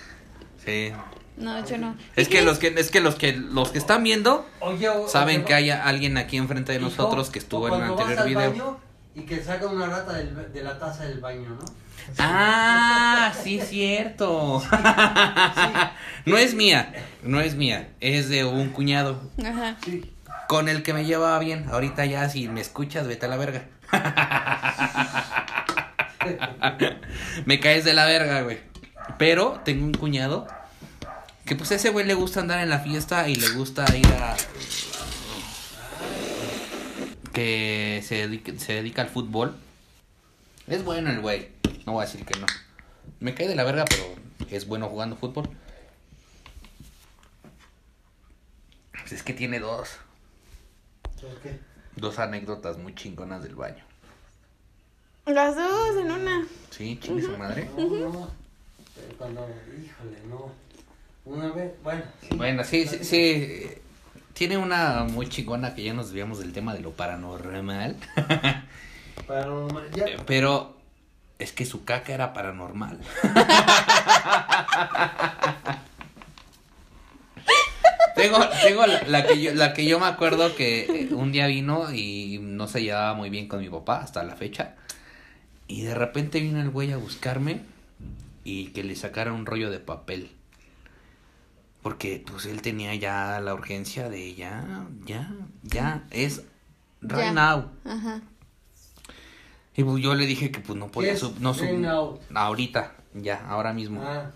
Sí. No, yo no. Es que los que es que los que los que están viendo Oye, o- saben o- que hay alguien aquí enfrente de hijo, nosotros que estuvo o en el anterior vas al video. baño y que saca una rata del- de la taza del baño, ¿no? Ah, sí, cierto. no es mía, no es mía, es de un cuñado Ajá. Sí. con el que me llevaba bien. Ahorita ya si me escuchas, vete a la verga. <laughs> me caes de la verga, güey. Pero tengo un cuñado que pues a ese güey le gusta andar en la fiesta y le gusta ir a que se dedica, se dedica al fútbol. Es bueno el güey, no voy a decir que no. Me cae de la verga, pero es bueno jugando fútbol. Pues es que tiene dos, ¿Por qué? dos anécdotas muy chingonas del baño. Las dos en una. Sí, chingue su madre. No, no. Pero Cuando, híjole, no. Una vez, bueno. sí. Bueno, sí, sí, sí. Tiene una muy chingona que ya nos desviamos del tema de lo paranormal. <laughs> Paranormal, ya. Eh, Pero es que su caca era paranormal. <laughs> tengo tengo la, la que yo, la que yo me acuerdo que eh, un día vino y no se llevaba muy bien con mi papá hasta la fecha. Y de repente vino el güey a buscarme y que le sacara un rollo de papel. Porque pues él tenía ya la urgencia de ya, ya, ya, es right Ya. now. Ajá. Y pues yo le dije que pues no podía sub- no sub- ahorita, ya, ahora mismo. Ah,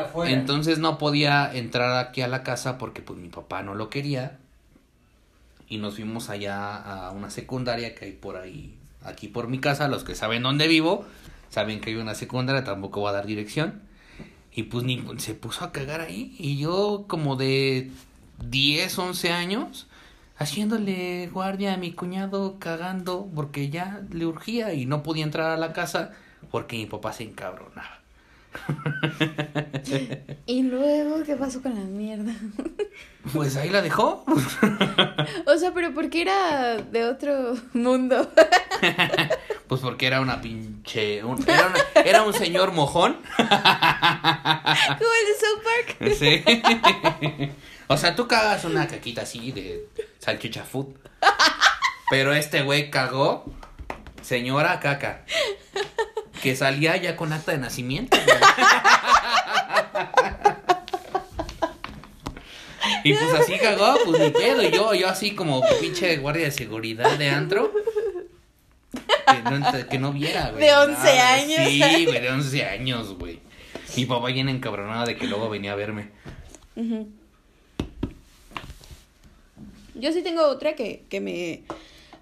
afuera. Entonces no podía entrar aquí a la casa porque pues mi papá no lo quería. Y nos fuimos allá a una secundaria que hay por ahí, aquí por mi casa, los que saben dónde vivo, saben que hay una secundaria, tampoco voy a dar dirección. Y pues ni se puso a cagar ahí. Y yo como de 10, 11 años, haciéndole guardia a mi cuñado cagando porque ya le urgía y no podía entrar a la casa porque mi papá se encabronaba. <laughs> Y luego, ¿qué pasó con la mierda? <laughs> Pues ahí la dejó. <laughs> O sea, pero porque era de otro mundo. Pues porque era una pinche. un- era, una- era un señor mojón. Como el de South Park. Sí. O sea, tú cagas una caquita así de salchicha food. Pero este güey cagó. Señora caca. Que salía ya con acta de nacimiento. Y pues así cagó, pues ni pedo. Y yo, yo así como pinche guardia de seguridad de antro. Que no, que no viera, güey. De 11 Nada, años. Sí, güey, de 11 años, güey. Mi papá bien encabronado de que luego venía a verme. Ujú. Yo sí tengo otra que, que me...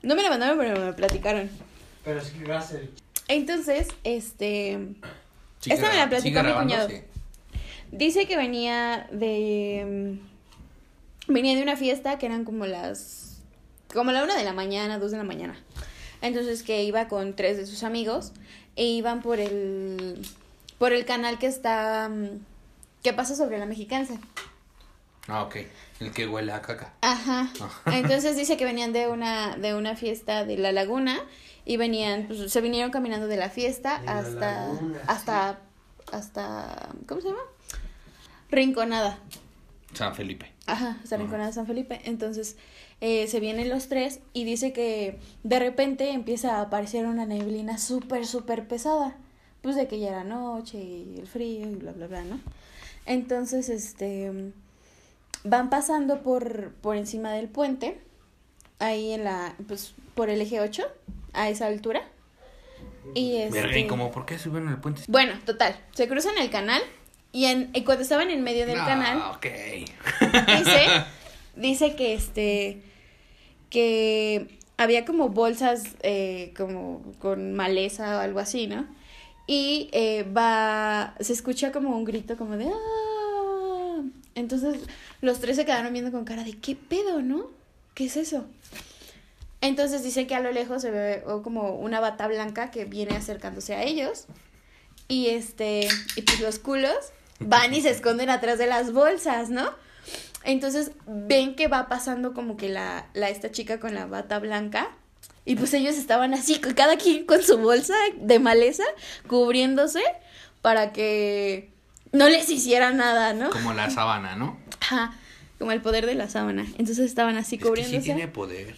No me la mandaron, pero me platicaron. Pero sí que va a ser. Entonces, este... Esta me la platicó mi cuñado. sí. Dice que venía de... Venía de una fiesta que eran como las... Como la una de la mañana, dos de la mañana. Entonces que iba con tres de sus amigos e iban por el... Por el canal que está... mm, Que pasa sobre la mexicanza. Ah, ok. El que huele a caca. Ajá. Ajá. Entonces dice que venían de una, de una fiesta de la laguna y venían, pues se vinieron caminando de la fiesta De la hasta, laguna, hasta, hasta, ¿cómo se llama? Rinconada. San Felipe. Ajá, hasta. Rinconada San Felipe. Entonces eh, se vienen los tres y dice que de repente empieza a aparecer una neblina súper, súper pesada. Pues de que ya era noche y el frío y bla, bla, bla, ¿no? Entonces, este, van pasando por, por encima del puente, ahí en la, pues, por el eje 8, a esa altura. Y este... Verga, ¿y cómo? ¿Por qué subieron el puente? Bueno, total, se cruzan el canal y, en, y cuando estaban en medio del Ah, canal, ok. dice, <laughs> dice que este, que había como bolsas eh, como con maleza o algo así, ¿no? Y eh, va, se escucha como un grito como de, "Ah". Entonces los tres se quedaron viendo con cara de, ¿qué pedo, no? ¿Qué es eso? Entonces dice que a lo lejos se ve como una bata blanca que viene acercándose a ellos. Y este, y pues los culos van y se esconden atrás de las bolsas, ¿no? Entonces ven que va pasando como que la, la esta chica con la bata blanca. Y pues ellos estaban así, cada quien con su bolsa de maleza, cubriéndose para que no les hiciera nada, ¿no? Como la sábana, ¿no? Ajá, como el poder de la sábana. Entonces estaban así Es que cubriéndose. sí tiene poder.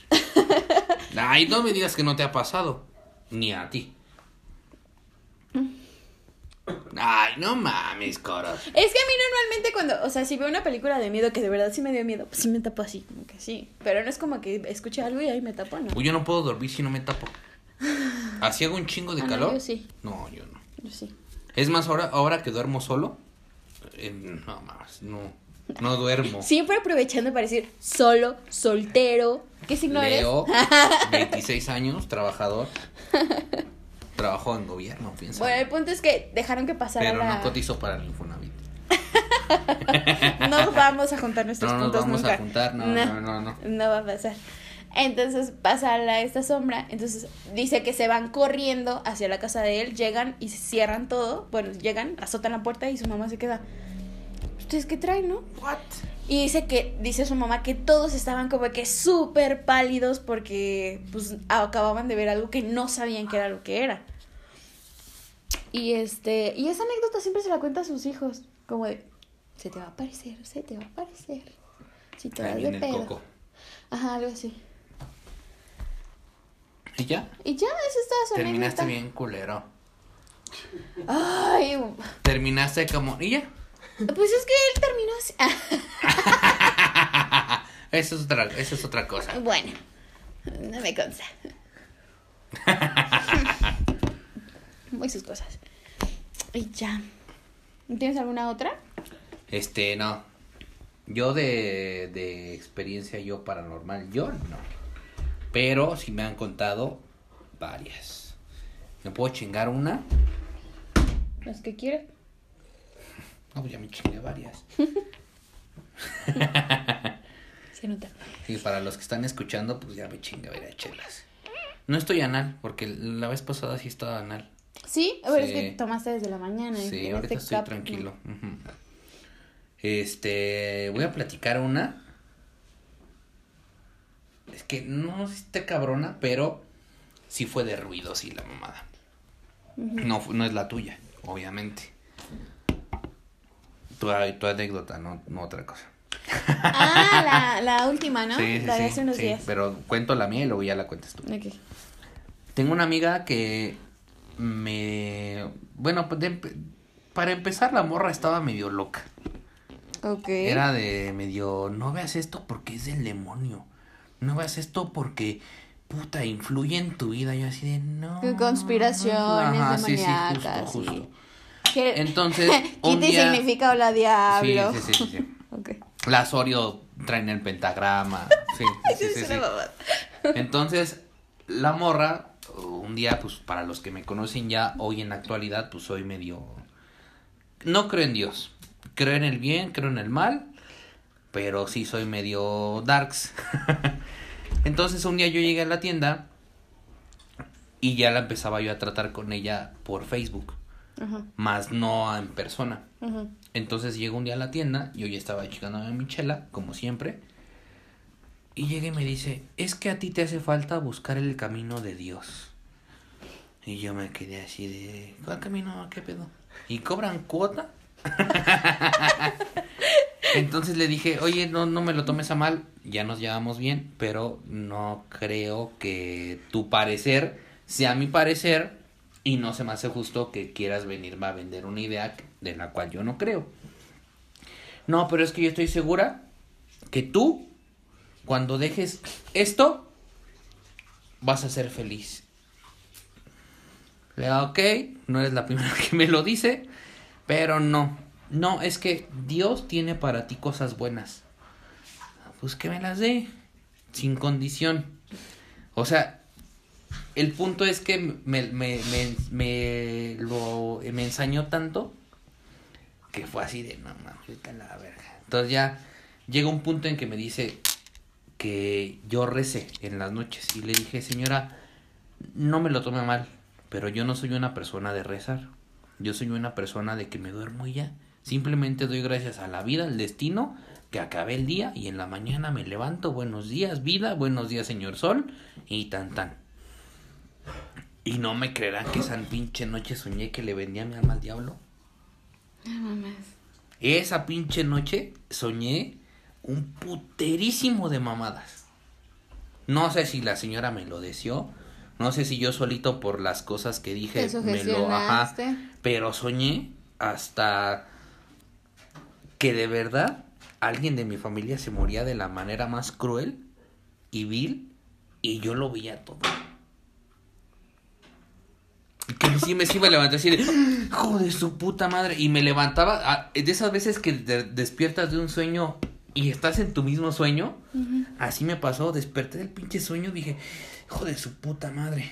Ay, no me digas que no te ha pasado. Ni a ti. Ay, no mames, coro. Es que a mí normalmente cuando, o sea, si veo una película de miedo que de verdad sí me dio miedo, pues sí me tapo así, como que sí. Pero no es como que escuche algo y ahí me tapo, ¿no? Uy, yo no puedo dormir si no me tapo. ¿Así hago un chingo de Ah, no, calor? yo sí. No, yo no. Yo sí. Es más, ahora, ahora que duermo solo, eh, no más, no, no duermo. Siempre aprovechando para decir solo, soltero. ¿Qué signo Leo, <laughs> eres? 26 años, trabajador. Trabajo en gobierno, piensa. bueno, el punto es que dejaron que pasara pero la... no cotizo para el Infonavit. <laughs> No vamos a juntar nuestros No nos vamos nunca. a juntar, no, no, no, no. No va a pasar. Entonces pasa la, esta sombra, entonces dice que se van corriendo hacia la casa de él, llegan y cierran todo, bueno, llegan, azotan la puerta y su mamá se queda, ¿ustedes qué traen, no? What? Y dice que, dice su mamá que todos estaban como que súper pálidos porque pues acababan de ver algo que no sabían que era lo que era. Y este, y esa anécdota siempre se la cuenta a sus hijos, como de, se te va a aparecer, se te va a aparecer. Si te vas de pedo. coco. Ajá, algo así. ¿Y ya? Y ya, eso estaba su Terminaste anécdota. bien culero. Ay, Terminaste como... ¿Y ya? Pues es que él terminó así. <laughs> Eso es otra, eso es otra cosa. bueno, no me consta. <laughs> Muy sus cosas. Y ya. ¿Tienes alguna otra? Este, no. Yo de, de experiencia yo paranormal, yo no. Pero sí me han contado varias. ¿Me puedo chingar una? Las que quieras. No, pues ya me chingué varias. <laughs> Se nota. Y para los que están escuchando, pues ya me chingué varias chelas. No estoy anal, porque la vez pasada sí estaba anal. Sí, a ver, Sí. es que tomaste desde la mañana. y Sí, ahorita este estoy cap- tranquilo. Este, voy a platicar una. Es que no sé si está cabrona, pero sí fue de ruido, sí, la mamada. No, no es la tuya, obviamente. Tu, tu anécdota, no, no otra cosa. Ah, la, <laughs> la última, ¿no? Sí, sí, la de sí, hace unos sí, días. Pero cuento la mía y luego ya la cuentas tú. Ok. Tengo una amiga que me... Bueno, pues, de para empezar la morra estaba medio loca. Ok. Era de medio, no veas esto porque es del demonio. No veas esto porque, puta, influye en tu vida. Yo así de, no. Conspiraciones Ajá, sí, sí, demoníacas, justo, sí. justo. Que- Entonces, <laughs> un Quita y día- significa hola Sí, diablo. sí, sí, sí, sí. <laughs> Ok. Las Oreo traen el pentagrama. Sí, <laughs> sí, sí, sí. Entonces, la morra, un día, pues para los que me conocen ya, hoy en la actualidad, pues soy medio... No creo en Dios. Creo en el bien, creo en el mal, pero sí soy medio darks. Entonces, un día yo llegué a la tienda y ya la empezaba yo a tratar con ella por Facebook, Ajá, más no en persona. ajá. Entonces llego un día a la tienda, yo ya estaba chicándome mi chela, como siempre. Y llega y me dice, es que a ti te hace falta buscar el camino de Dios. Y yo me quedé así de, ¿cuál camino? ¿Qué pedo? ¿Y cobran cuota? <laughs> Entonces le dije, oye, no, no me lo tomes a mal, ya nos llevamos bien, pero no creo que tu parecer sea mi parecer y no se me hace justo que quieras venirme a vender una idea de la cual yo no creo. No, pero es que yo estoy segura que tú, cuando dejes esto, vas a ser feliz. Le digo, ok, no eres la primera <laughs> que me lo dice, pero no. No, es que Dios tiene para ti cosas buenas. Pues que me las dé, sin condición. O sea, el punto es que me, me, me, me lo me ensañó tanto que fue así de no mames, la verga. Entonces ya llega un punto en que me dice que yo recé en las noches y le dije, señora, no me lo tome mal, pero yo no soy una persona de rezar. Yo soy una persona de que me duermo y ya. Simplemente doy gracias a la vida, al destino, que acabé el día y en la mañana me levanto. Buenos días, vida. Buenos días, señor sol. Y tan tan. Y no me creerán que esa pinche noche soñé que le vendía mi alma al diablo. No mames. Esa pinche noche soñé un puterísimo de mamadas. No sé si la señora me lo deseó. No sé si yo solito por las cosas que dije me lo ajá. Pero soñé hasta que de verdad alguien de mi familia se moría de la manera más cruel y vil y yo lo veía todo. Sí me, sí me levanté así de, hijo de su puta madre. Y me levantaba, ah, de esas veces que te despiertas de un sueño y estás en tu mismo sueño. Así me pasó, desperté del pinche sueño, dije, hijo de su puta madre.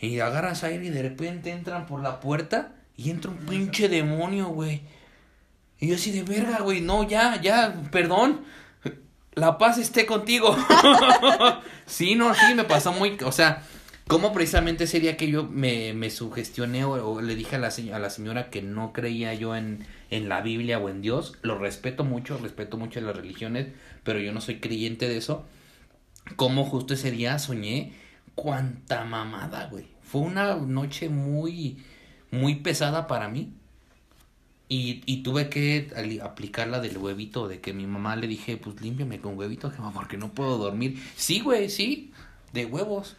Y agarras aire y de repente entran por la puerta y entra un pinche demonio, güey. Y yo así de verga, güey, no, ya, ya, perdón. La paz esté contigo. <laughs> sí, no, sí, me pasó muy, o sea, como precisamente ese día que yo me, me sugestioné o, o le dije a la, a la señora que no creía yo en, en la Biblia o en Dios, lo respeto mucho, respeto mucho las religiones, pero yo no soy creyente de eso. Como justo ese día soñé cuánta mamada, güey. Fue una noche muy, muy pesada para mí. Y, y tuve que ali- aplicar la del huevito, de que mi mamá le dije, pues límpiame con huevito, jefa, porque no puedo dormir. Sí, güey, sí, de huevos.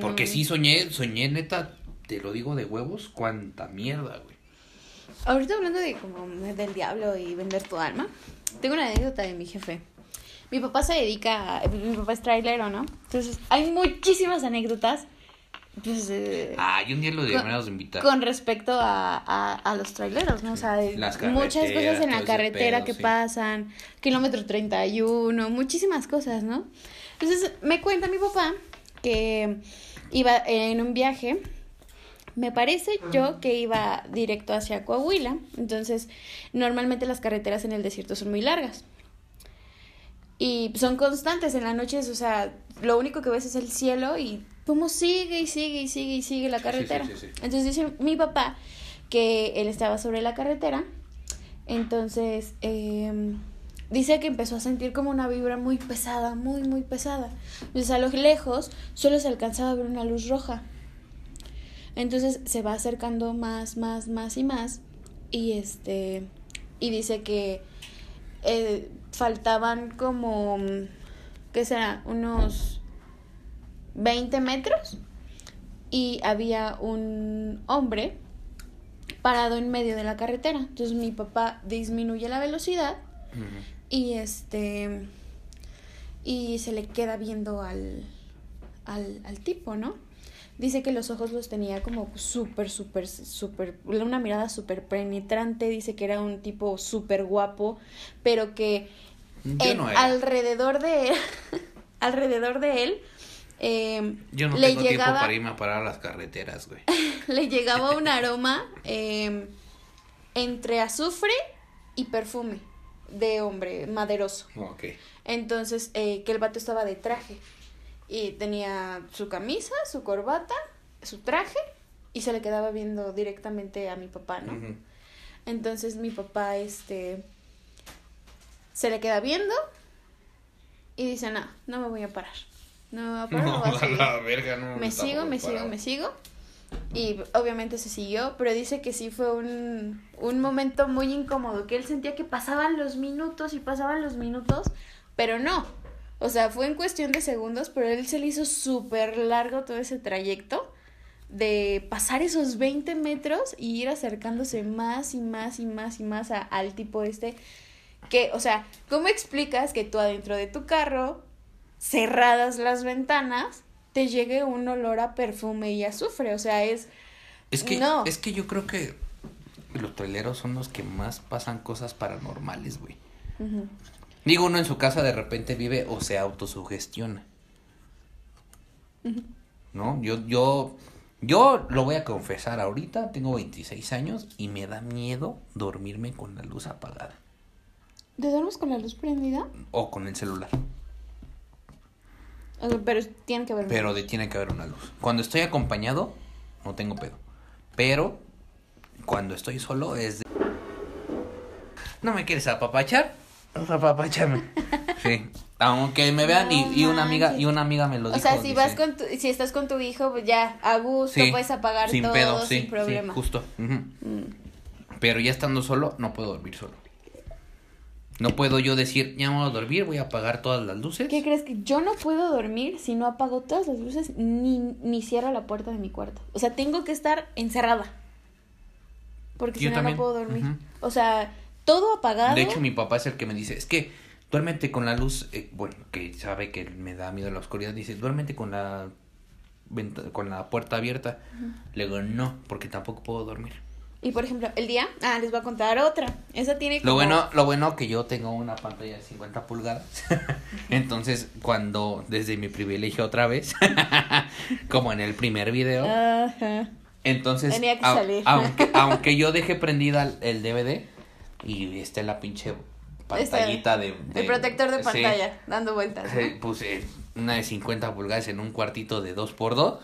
Porque sí soñé, soñé neta, te lo digo de huevos, cuánta mierda, güey. Ahorita hablando de como del diablo y vender tu alma, tengo una anécdota de mi jefe. Mi papá se dedica, a- mi papá es trailero, ¿no? Entonces, hay muchísimas anécdotas pues, eh, Ah, y un día lo deberíamos de invitar. con respecto a, a, a los traileros, ¿no? O sea, muchas cosas en la carretera pedo, que sí. pasan, kilómetro 31, muchísimas cosas, ¿no? Entonces, me cuenta mi papá que iba en un viaje, me parece yo que iba directo hacia Coahuila, entonces normalmente las carreteras en el desierto son muy largas. Y son constantes en las noches, o sea, lo único que ves es el cielo y cómo sigue y sigue y sigue y sigue la sí, carretera. sí, sí. Entonces dice mi papá que él estaba sobre la carretera, entonces eh, dice que empezó a sentir como una vibra muy pesada, muy, muy pesada. Entonces a lo lejos solo se alcanzaba a ver una luz roja. Entonces se va acercando más, más, más y más. Y este. Y dice que eh, faltaban como. ¿Qué será? Unos 20 metros. Y había un hombre parado en medio de la carretera. Entonces mi papá disminuye la velocidad. Y este y se le queda viendo al, al, al tipo, ¿no? Dice que los ojos los tenía como súper, súper, súper, una mirada súper penetrante, dice que era un tipo súper guapo, pero que en- no alrededor de él, <laughs> alrededor de él, eh, Yo no le tengo tiempo llegaba, para irme a parar a las carreteras, güey. <laughs> le llegaba un aroma eh, entre azufre y perfume de hombre maderoso. Ok. Entonces, eh, que el vato estaba de traje. Y tenía su camisa, su corbata, su traje, y se le quedaba viendo directamente a mi papá, ¿no? Entonces mi papá, este, se le queda viendo y dice, no, no me voy a parar. No me voy a parar, no, No, voy a <laughs> a seguir". la verga, no. me sigo, me sigo, me sigo. Y obviamente se siguió, pero dice que sí fue un, un momento muy incómodo, que él sentía que pasaban los minutos y pasaban los minutos, pero no. O sea, fue en cuestión de segundos, pero él se le hizo súper largo todo ese trayecto de pasar esos 20 metros y ir acercándose más y más y más y más a- al tipo este. Que, o sea, ¿cómo explicas que tú adentro de tu carro, cerradas las ventanas, te llegue un olor a perfume y azufre? O sea, es... Es que, No. es que yo creo que los traileros son los que más pasan cosas paranormales, güey. Ujú. Digo, uno en su casa de repente vive o se autosugestiona. ¿No? Yo, yo, yo lo voy a confesar ahorita, tengo 26 años y me da miedo dormirme con la luz apagada ¿Te duermes con la luz prendida? o con el celular. O sea, pero tiene que haber... Pero de, tiene que haber una luz. Cuando estoy acompañado, no tengo pedo. Pero cuando estoy solo es de... ¿No me quieres apapachar? Pues apapáchame. Sí. Aunque me vean y, No y una amiga y una amiga me lo O dijo. sea, si dice, vas con tu, si estás con tu hijo, pues ya, a gusto, sí, puedes apagar sin todo pedo, sí, sin problema. Sí, justo. Mm. Pero ya estando solo, no puedo dormir solo. No puedo yo decir, ya me voy a dormir, voy a apagar todas las luces. ¿Qué crees que yo no puedo dormir si no apago todas las luces ni, ni cierro la puerta de mi cuarto? O sea, tengo que estar encerrada. Porque Yo si no, no puedo dormir. O sea, todo apagado. De hecho, mi papá es el que me dice, es que duérmete con la luz, eh, bueno, que sabe que me da miedo la oscuridad, dice, duérmete con la con la puerta abierta. Le digo, no, porque tampoco puedo dormir. Y por ejemplo, el día, ah, les voy a contar otra. Esa tiene como... Lo bueno, lo bueno que yo tengo una pantalla de 50 pulgadas. <laughs> Entonces, cuando, desde mi privilegio otra vez, <laughs> como en el primer video, Ajá. entonces, Tenía que salir. aunque, <laughs> aunque yo deje prendida el- DVD y esté la pinche pantallita de, de- El protector de sí, pantalla, dando vueltas. ¿no? sí, puse una de 50 pulgadas en un cuartito de 2x2,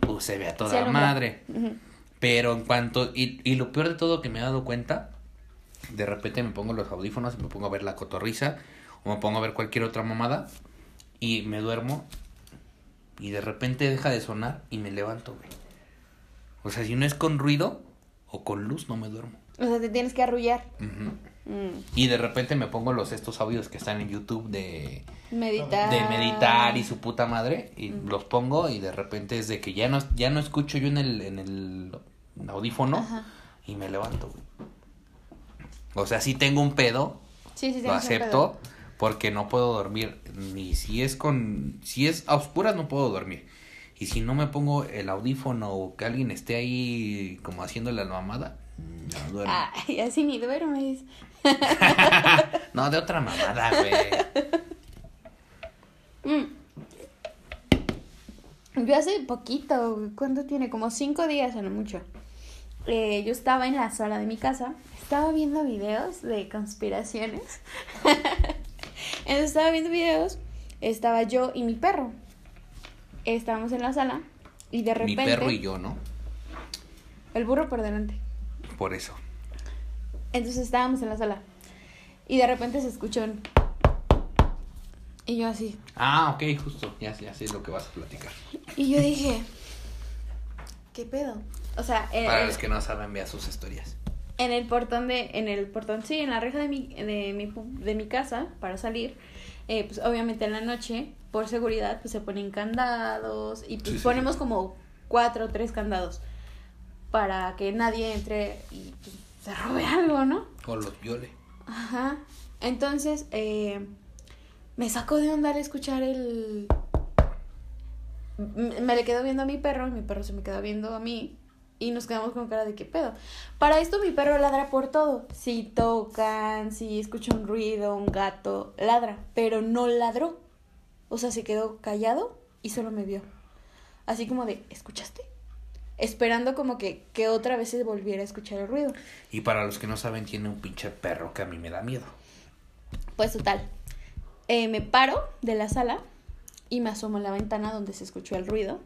pues se ve a toda alumbra. madre. Ujú. Pero en cuanto, y, y lo peor de todo que me he dado cuenta, de repente me pongo los audífonos y me pongo a ver la cotorriza o me pongo a ver cualquier otra mamada y me duermo y de repente deja de sonar y me levanto, güey. O sea, si no es con ruido o con luz, no me duermo. O sea, te tienes que arrullar. Mm. Y de repente me pongo los estos audios que están en YouTube de, Meditar. de meditar y su puta madre y los pongo y de repente es de que ya no ya no escucho yo en el en el audífono Ajá. y me levanto. güey. O sea, sí tengo un pedo, Sí, sí, lo acepto porque no puedo dormir ni si es con si es a oscuras no puedo dormir. Y si no me pongo el audífono o que alguien esté ahí como haciéndole la mamada, no duermo. Ay, así ni duermes. <laughs> No, de otra mamada, güey. Mm. Yo hace poquito, ¿cuánto tiene? Como cinco días a lo mucho. Eh, yo estaba en la sala de mi casa, estaba viendo videos de conspiraciones. <laughs> Entonces estaba viendo videos, estaba yo y mi perro. Estábamos en la sala y de Mi repente... perro y yo, ¿no? El burro por delante. Por eso. Entonces estábamos en la sala. y de repente se escuchó un... Y yo así. Ah, ok, justo. Ya, sé- ya sé lo que vas a platicar. Y yo dije, ¿qué pedo? O sea, en, Para los que no saben, vea sus historias. en el portón de, en el portón, sí, en la reja de mi, de mi, de mi casa para salir, eh, pues obviamente en la noche, por seguridad, pues se ponen candados y pues Sí, sí, ponemos como cuatro o tres candados para que nadie entre y pues, se robe algo, ¿no? O los viole. Ajá. Entonces, eh, me sacó de onda al escuchar el... M- Me le quedo viendo a mi perro, y mi perro se me queda viendo a mí y nos quedamos con cara de qué pedo. Para esto mi perro ladra por todo. Si tocan, si escucha un ruido, un gato, ladra, pero no ladró. O sea, se quedó callado y solo me vio. Así como de, ¿escuchaste? Esperando como que, que otra vez se volviera a escuchar el ruido. Y para los que no saben, tiene un pinche perro que a mí me da miedo. Pues total, eh, me paro de la sala y me asomo a la ventana donde se escuchó el ruido.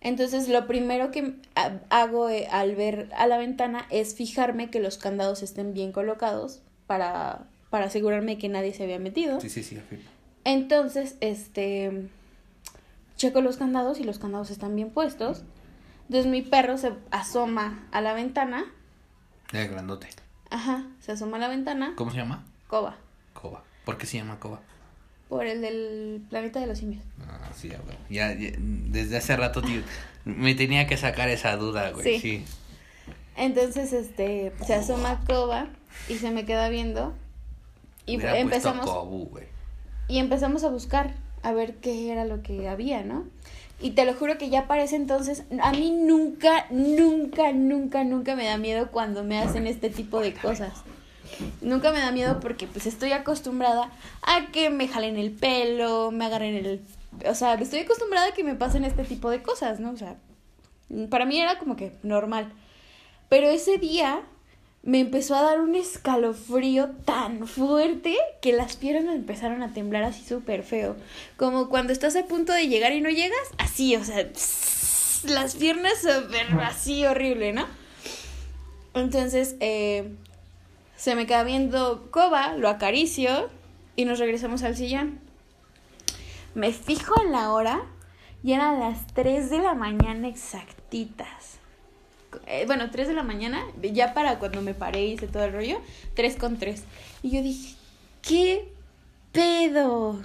Entonces lo primero que ha- hago eh, al ver a la ventana es fijarme que los candados estén bien colocados para, para asegurarme que nadie se había metido. Sí, sí, sí, afirmo. Entonces, este, checo los candados y los candados están bien puestos. Entonces mi perro se asoma a la ventana. El grandote. Ajá, se asoma a la ventana. ¿Cómo se llama? Coba, Coba. ¿Por qué se llama Coba? por el del planeta de los simios. Ah, sí, ya, güey. Ya, ya, desde hace rato, tío, me tenía que sacar esa duda, güey. Sí. Sí. Entonces, este, se asoma Coba y se me queda viendo. Y Hubiera empezamos, Kobu, güey. y empezamos a buscar a ver qué era lo que había, ¿no? Y te lo juro que ya para ese entonces, a mí nunca, nunca, nunca, nunca me da miedo cuando me hacen este tipo de cosas. Nunca me da miedo porque pues estoy acostumbrada a que me jalen el pelo, me agarren el... O sea, estoy acostumbrada a que me pasen este tipo de cosas, ¿no? O sea, para mí era como que normal. Pero ese día me empezó a dar un escalofrío tan fuerte que las piernas me empezaron a temblar así súper feo. Como cuando estás a punto de llegar y no llegas, así, o sea, las piernas súper así horrible, ¿no? Entonces, eh, se me queda viendo Coba, lo acaricio y nos regresamos al sillón. Me fijo en la hora y eran las 3 de la mañana exactitas. Eh, bueno, 3 de la mañana, ya para cuando me paré y hice todo el rollo, 3 con 3. Y yo dije, ¿qué pedo?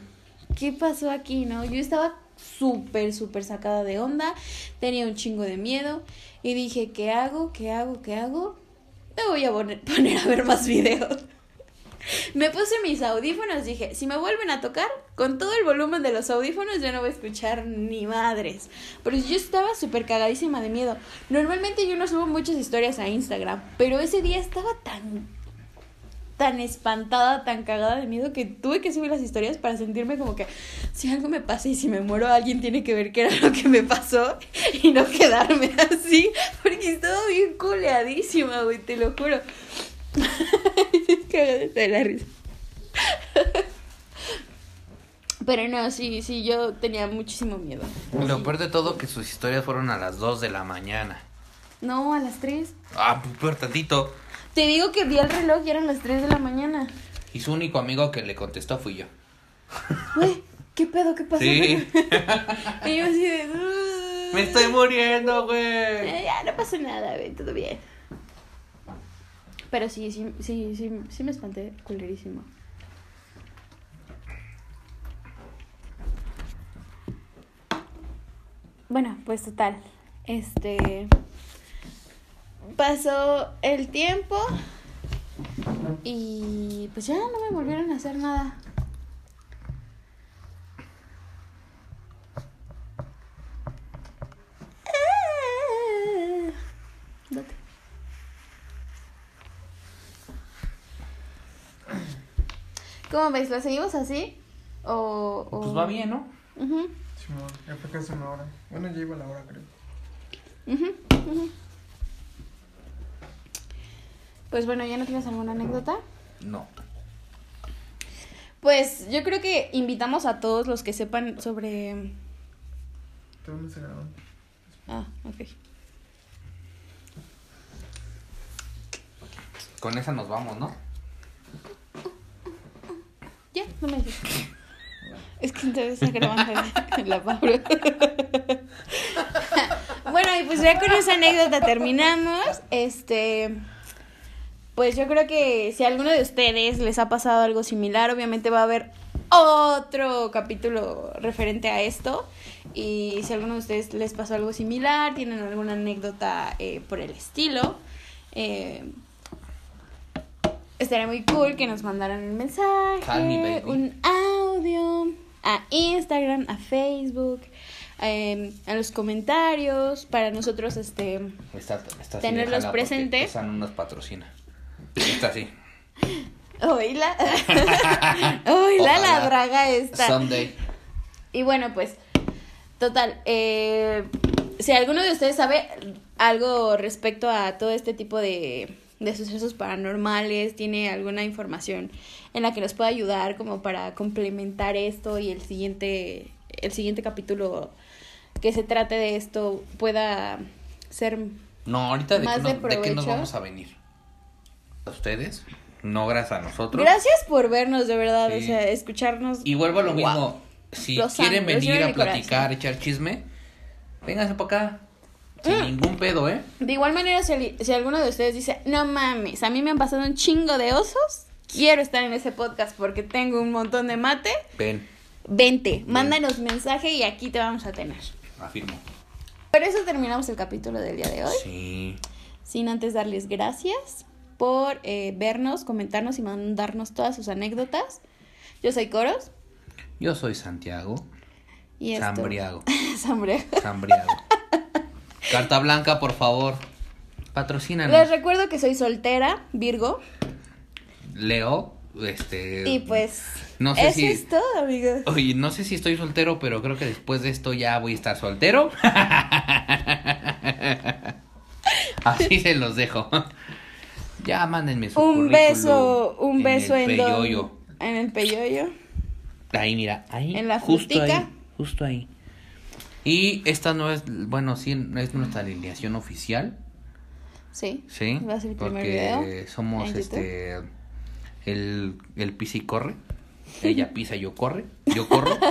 ¿Qué pasó aquí, no? Yo estaba súper, súper sacada de onda, tenía un chingo de miedo y dije, ¿qué hago? ¿Qué hago? ¿Qué hago? Me voy a poner, <laughs> poner a ver más videos. Me puse mis audífonos, dije, si me vuelven a tocar, con todo el volumen de los audífonos yo no voy a escuchar ni madres. Pero yo estaba súper cagadísima de miedo. Normalmente yo no subo muchas historias a Instagram, pero ese día estaba tan, tan espantada, tan cagada de miedo que tuve que subir las historias para sentirme como que si algo me pasa y si me muero alguien tiene que ver qué era lo que me pasó y no quedarme <laughs> así, porque estaba bien coleadísima, güey, te lo juro. <laughs> De la risa. Pero no, sí, sí, yo tenía muchísimo miedo. Lo peor de todo que sus historias fueron a las 2 de la mañana. No, a las 3. Ah, pues peor tantito. Te digo que vi el reloj y eran las 3 de la mañana. Y su único amigo que le contestó fui yo. Güey, ¿qué pedo? ¿Qué pasó? Sí. <laughs> y yo así de... <laughs> Me estoy muriendo, güey. Eh, ya, no pasó nada, güey, todo bien. Pero sí, sí, sí, sí, sí me espanté culerísimo. Bueno, pues total. Este. Pasó el tiempo. Y pues ya no me volvieron a hacer nada. Ah, date. ¿Cómo ves? ¿Lo seguimos así? O, o- Pues va bien, ¿no? Ujú, Simón, ya fue casi una hora. Bueno, ya iba la hora, creo. ujú, ujú. Pues bueno, ¿ya no tienes alguna anécdota? No. Pues yo creo que invitamos a todos los que sepan sobre... ¿Te dónde se grabó? Ah, ok. Con esa nos vamos, ¿no? No me digas. Es que entonces está grabando la Paula. bueno, y pues ya con esa anécdota terminamos. Este. Pues yo creo que si a alguno de ustedes les ha pasado algo similar, obviamente va a haber otro capítulo referente a esto. Y si a alguno de ustedes les pasó algo similar, tienen alguna anécdota eh, por el estilo, eh, estaría muy cool que nos mandaran un mensaje, un audio a Instagram, a Facebook, eh, a los comentarios para nosotros este Esta, esta Tenerlos presentes. Esa no nos patrocina. Esta sí. Oíla. <laughs> Oíla la draga esta. Someday. Y bueno, pues, total, eh, si alguno de ustedes sabe algo respecto a todo este tipo de, de sucesos paranormales, tiene alguna información en la que nos pueda ayudar como para complementar esto y el siguiente, el siguiente capítulo que se trate de esto pueda ser... No, ahorita de, Más qué, no- de ¿de qué nos vamos a venir? ¿A ustedes? No, gracias a nosotros. Gracias por vernos, de verdad, o sea, escucharnos. Y vuelvo a lo Wow. mismo. Si Los quieren venir a platicar, echar chisme, vénganse para acá. Sin Mm. ningún pedo, ¿eh? De igual manera, si, si alguno de ustedes dice, no mames, a mí me han pasado un chingo de osos, quiero estar en ese podcast porque tengo un montón de mate, Ven, vente, mándanos mensaje y aquí te vamos a tener. afirmo. Por eso terminamos el capítulo del día de hoy, Sí. sin antes darles gracias por eh, vernos, comentarnos y mandarnos todas sus anécdotas. Yo soy Coros Yo soy Santiago. y esto... Sambriago. <laughs> Sambriago. Sambriago. <laughs> Carta blanca, por favor. Patrocínanos. Les recuerdo que soy soltera, Virgo, Leo, este. y pues... no sé eso si- es todo, amigos. Oye, no sé si estoy soltero, pero creo que después de esto ya voy a estar soltero. <laughs> Así se los dejo. Ya mándenme su Un beso, un beso el en, don- peyoyo. en el peyoyo. Ahí, mira, ahí. En la justo frutica. ahí, justo ahí. Y esta no es, bueno, sí, no es nuestra alineación oficial, Sí. ¿sí? Va a ser el primer Porque video somos este el, el pisa y corre. <laughs> Ella pisa, yo corre, yo corro. <laughs>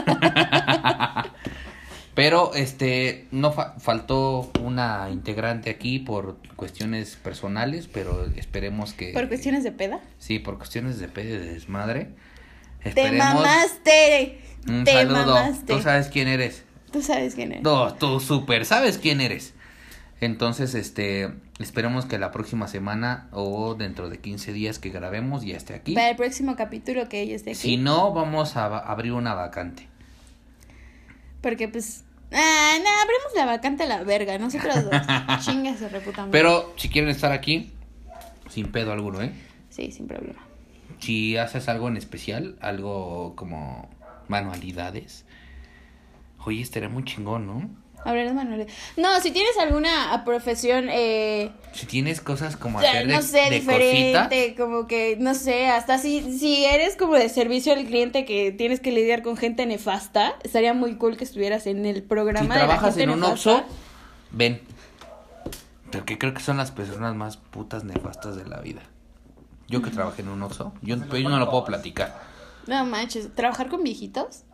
Pero este no fa- faltó una integrante aquí por cuestiones personales, pero esperemos que Por cuestiones de peda. Sí, por cuestiones de pedo y de desmadre. Te mamaste. un Te saludo. mamaste. Tú sabes quién eres. Tú sabes quién es. No, tú súper sabes quién eres. Entonces, este, esperemos que la próxima semana o dentro de 15 días que grabemos ya esté aquí. Para el próximo capítulo que ella esté aquí. Si no, vamos a abrir una vacante. Porque pues. Ah, no, abrimos la vacante a la verga. Nosotros dos. <laughs> Chingas se reputan. Pero si quieren estar aquí, sin pedo alguno, ¿eh? Sí, sin problema. Si haces algo en especial, algo como manualidades. Oye, estaría muy chingón, ¿no? Hablar de manualidades. No, si tienes alguna ah, profesión, eh, Si tienes cosas como o sea, hacer de, no sé, de diferente, como que, no sé, hasta si, si eres como de servicio al cliente que tienes que lidiar con gente nefasta, estaría muy cool que estuvieras en el Si programa la trabajas gente en un. Oxxo, ven. Porque creo que son las personas más putas nefastas de la vida. Yo que trabajé en un Oxxo, yo, pero yo no lo puedo platicar. No manches, ¿trabajar con viejitos?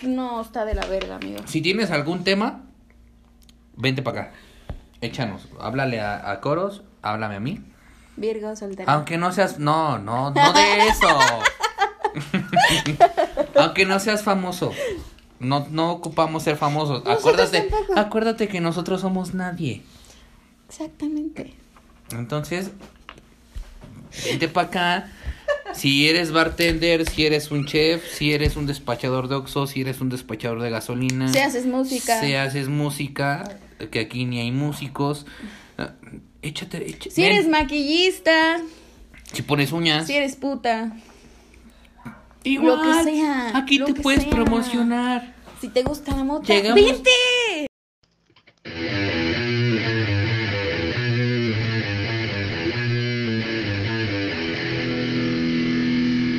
No, está de la verga, amigo. Si tienes algún tema, vente para acá. Échanos. Háblale a, a Coros, háblame a mí. Virgo, soltera. Aunque no seas. No, no, no de eso. <laughs> Aunque no seas famoso. No, no ocupamos ser famosos. Nosotros Acuérdate, tampoco. acuérdate que nosotros somos nadie. Exactamente. Entonces, vente para acá. Si eres bartender, si eres un chef, si eres un despachador de Oxxo, si eres un despachador de gasolina. Si haces música. Si haces música, que aquí ni hay músicos. ah, Échate, échate. Si ven. eres maquillista, Si pones uñas. si eres puta, Igual, lo que sea, Aquí te puedes sea. promocionar. si te gusta la moto, ¡vente!